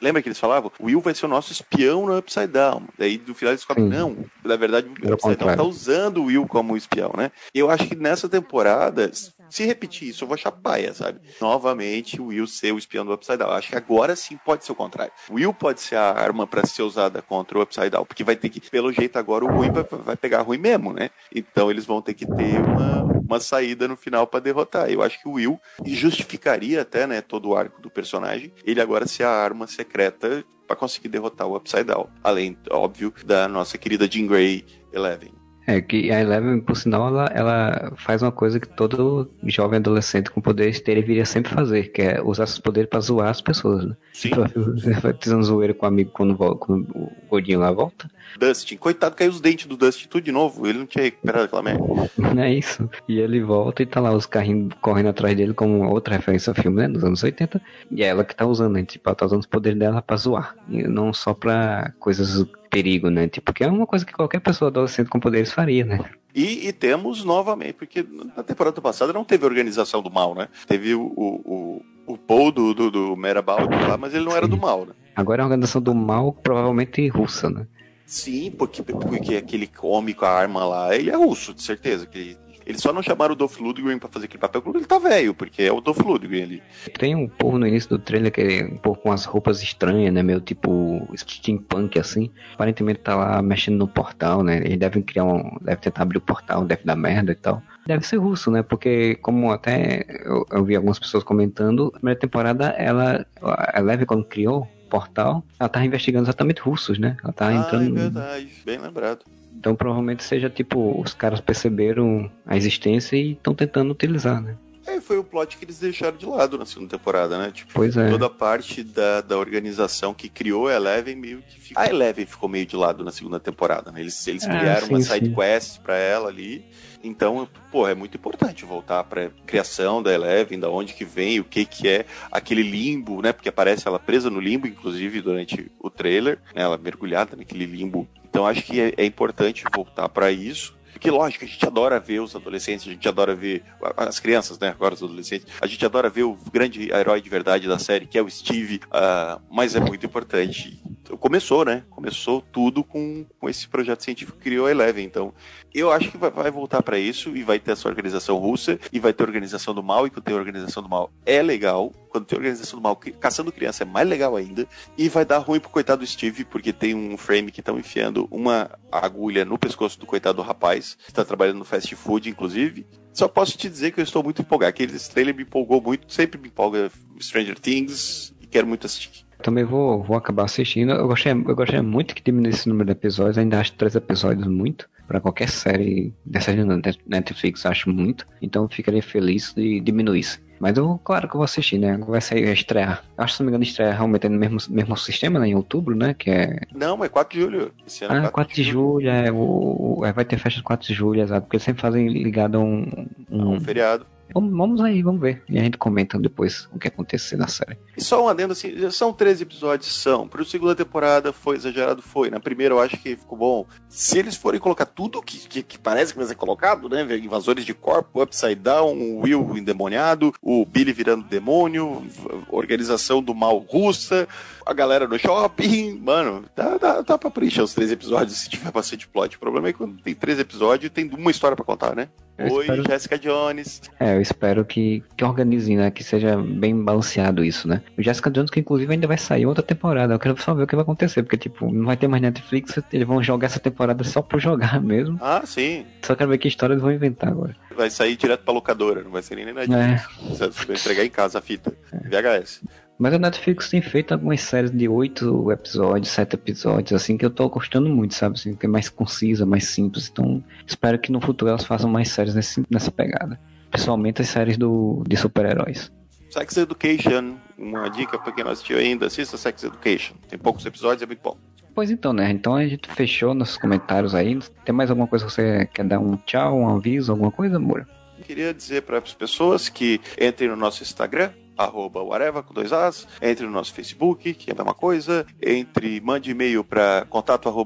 Lembra que eles falavam? O Will vai ser o nosso espião no Upside Down. Daí no final eles descobrem, Sim. não, na verdade o Upside Down tá usando o Will como espião, né? Eu acho que nessa temporada, se repetir isso, eu vou achar paia, sabe? Novamente o Will ser o espião do Upside Down. Acho que agora sim pode ser o contrário. O Will pode ser a arma para ser usada contra o Upside Down, porque vai ter que, pelo jeito agora o ruim vai, vai pegar ruim mesmo, né? Então eles vão ter que ter uma, uma saída no final para derrotar. Eu acho que o Will justificaria até, né, todo o arco do personagem, ele agora ser a arma secreta para conseguir derrotar o Upside Down. Além, óbvio, da nossa querida Jean Grey Eleven. É, que a Eleven, por sinal, ela, ela faz uma coisa que todo jovem adolescente com poderes deveria sempre fazer, que é usar seus poderes pra zoar as pessoas, né? Sim. Você vai fazendo zoeira com o amigo quando, volta, quando o gordinho lá volta. Dustin, coitado, caiu os dentes do Dustin tudo de novo. Ele não tinha recuperado aquela merda. Não é isso. E ele volta e tá lá os carrinhos correndo atrás dele como outra referência ao filme, né? Dos anos 80. E é ela que tá usando, né? Tipo, ela tá usando os poderes dela pra zoar. E não só pra coisas perigo, né? Tipo, que é uma coisa que qualquer pessoa adolescente com poderes faria, né? E, e, temos novamente, porque na temporada passada não teve organização do mal, né? Teve o, o, o, Paul do, do, do lá, mas ele não era do mal, né? Agora é a organização do mal, provavelmente russa, né? Sim, porque, porque aquele homem com a arma lá, ele é russo, de certeza. Que ele, eles só não chamaram o Dolph Lundgren pra fazer aquele papel porque ele tá velho, porque é o Dolph Lundgren ali. Tem um povo no início do trailer que é um pouco com as roupas estranhas, né? Meio tipo steampunk, assim. Aparentemente tá lá mexendo no portal, né? Eles devem criar um... Deve tentar abrir o portal, deve dar merda e tal. Deve ser russo, né? Porque, como até eu, eu vi algumas pessoas comentando, a primeira temporada, ela... A Leve, quando criou portal, ela tava investigando exatamente russos, né? Ela tava ah, entrando. é verdade, bem lembrado. Então provavelmente seja tipo, os caras perceberam a existência e estão tentando utilizar, né? É, foi o plot que eles deixaram de lado na segunda temporada, né? Tipo, pois é. toda a parte da, da organização que criou a Eleven meio que ficou... A Eleven ficou meio de lado na segunda temporada, né? Eles, eles Ah, criaram sim, uma sim. side quest pra ela ali. Então, pô, é muito importante voltar pra criação da Eleven, da onde que vem, o que que é aquele limbo, né? Porque aparece ela presa no limbo, inclusive, durante o trailer, né? Ela mergulhada naquele limbo. Então, acho que é, é importante voltar pra isso. Porque, lógico, a gente adora ver os adolescentes, a gente adora ver as crianças, né? Agora os adolescentes. A gente adora ver o grande herói de verdade da série, que é o Steve. ah, mas é muito importante. Começou, né? Começou tudo com, com esse projeto científico que criou a Eleven. Então, eu acho que vai, vai voltar pra isso e vai ter essa organização russa e vai ter organização do mal. E quando tem organização do mal é legal. Quando tem organização do mal caçando criança é mais legal ainda. E vai dar ruim pro coitado do Steve, porque tem um frame que estão enfiando uma agulha no pescoço do coitado do rapaz, está trabalhando no fast food, inclusive. Só posso te dizer que eu estou muito empolgado. Aquele trailer me empolgou muito, sempre me empolga Stranger Things e quero muito assistir. Também vou, vou acabar assistindo. Eu gostei, eu muito que diminuísse esse número de episódios. Ainda acho três episódios muito. Pra qualquer série dessa de Netflix, acho muito. Então ficaria feliz de diminuísse. Mas eu, claro que eu vou assistir, né? Vai sair, vai estrear. Acho que se não me engano, estreia realmente no mesmo, mesmo sistema, né? Em outubro, né? Que é. Não, é 4 de julho. Esse ano é Ah, 4 de julho, é, o, o- é, vai ter festa de 4 de julho, exato. Porque eles sempre fazem ligado a um. um- Um feriado. Vamos, aí, vamos ver. E a gente comenta depois o que acontecer na série. E só um adendo assim, são 13 episódios, são. Para segunda temporada foi exagerado, foi. Na primeira eu acho que ficou bom. Se eles forem colocar tudo que, que, que parece que vai ser colocado, né? Invasores de corpo, Upside Down, o Will endemoniado, o Billy virando demônio, organização do mal russa, a galera no shopping, mano, dá, dá, dá pra preencher os três episódios se tiver bastante plot. O problema é que quando tem três episódios, tem uma história pra contar, né? Eu Oi, espero- Jessica Jones. É, eu espero que, que organizem, né? Que seja bem balanceado isso, né? O Jessica Jones, que inclusive ainda vai sair outra temporada. Eu quero só ver o que vai acontecer, porque, tipo, não vai ter mais Netflix, eles vão jogar essa temporada só por jogar mesmo. Ah, sim. Só quero ver que história eles vão inventar agora. Vai sair direto pra locadora, não vai ser nem na É. Você vai entregar em casa a fita. VHS. Mas a Netflix tem feito algumas séries de oito episódios, sete episódios, assim, que eu tô gostando muito, sabe? Assim, que é mais concisa, mais simples. Então, espero que no futuro elas façam mais séries nesse, nessa pegada. Principalmente as séries do, de super-heróis. Sex Education, uma dica pra quem não assistiu ainda, assista Sex Education. Tem poucos episódios, é muito bom. Pois então, né? Então a gente fechou nossos comentários aí. Tem mais alguma coisa que você quer dar um tchau, um aviso, alguma coisa, amor? Queria dizer para as pessoas que entrem no nosso Instagram, arroba whatever, com dois As, entre no nosso Facebook, que é a mesma coisa, entre, mande e-mail para contato arroba.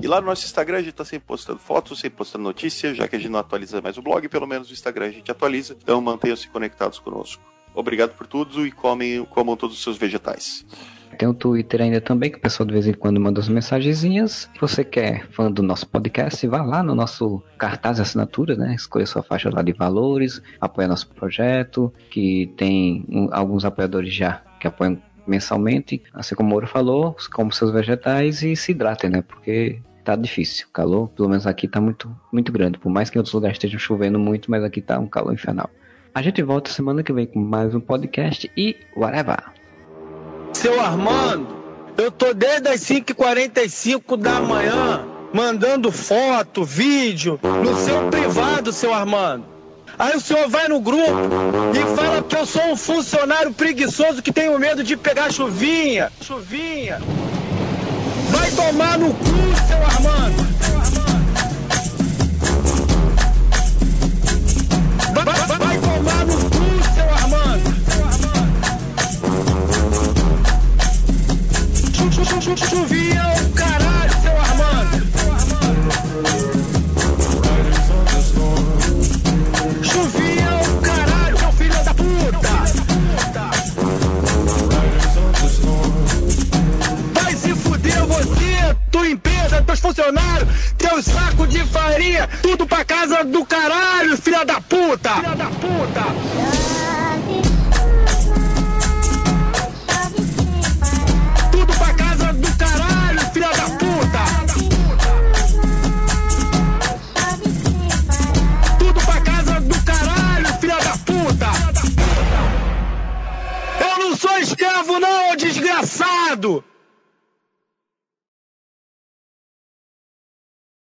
E lá no nosso Instagram a gente está sempre postando fotos, sempre postando notícias, já que a gente não atualiza mais o blog, pelo menos o Instagram a gente atualiza. Então mantenham-se conectados conosco. Obrigado por tudo e comem, comam todos os seus vegetais. Tem o Twitter ainda também, que o pessoal de vez em quando manda as mensagenzinhas. Se você quer fã do nosso podcast, vá lá no nosso cartaz de assinatura, né? Escolha sua faixa lá de valores, apoia nosso projeto, que tem um- alguns apoiadores já que apoiam mensalmente, assim como o Moro falou, como seus vegetais e se hidratem, né? Porque tá difícil. O calor, pelo menos aqui, tá muito, muito grande. Por mais que em outros lugares estejam chovendo muito, mas aqui tá um calor infernal. A gente volta semana que vem com mais um podcast e whatever. Seu Armando, eu tô desde as 5h45 da manhã mandando foto, vídeo no seu privado, seu Armando. Aí o senhor vai no grupo e fala que eu sou um funcionário preguiçoso que tenho medo de pegar chuvinha. Chuvinha. Vai tomar no cu, seu Armando. É o caralho, seu Armando. Chuvinha é o caralho, seu filho da puta. Vai se fuder você, tua empresa, teus funcionários, teus sacos de farinha, tudo pra casa do caralho, filha! Filha da puta! Escravo não, desgraçado!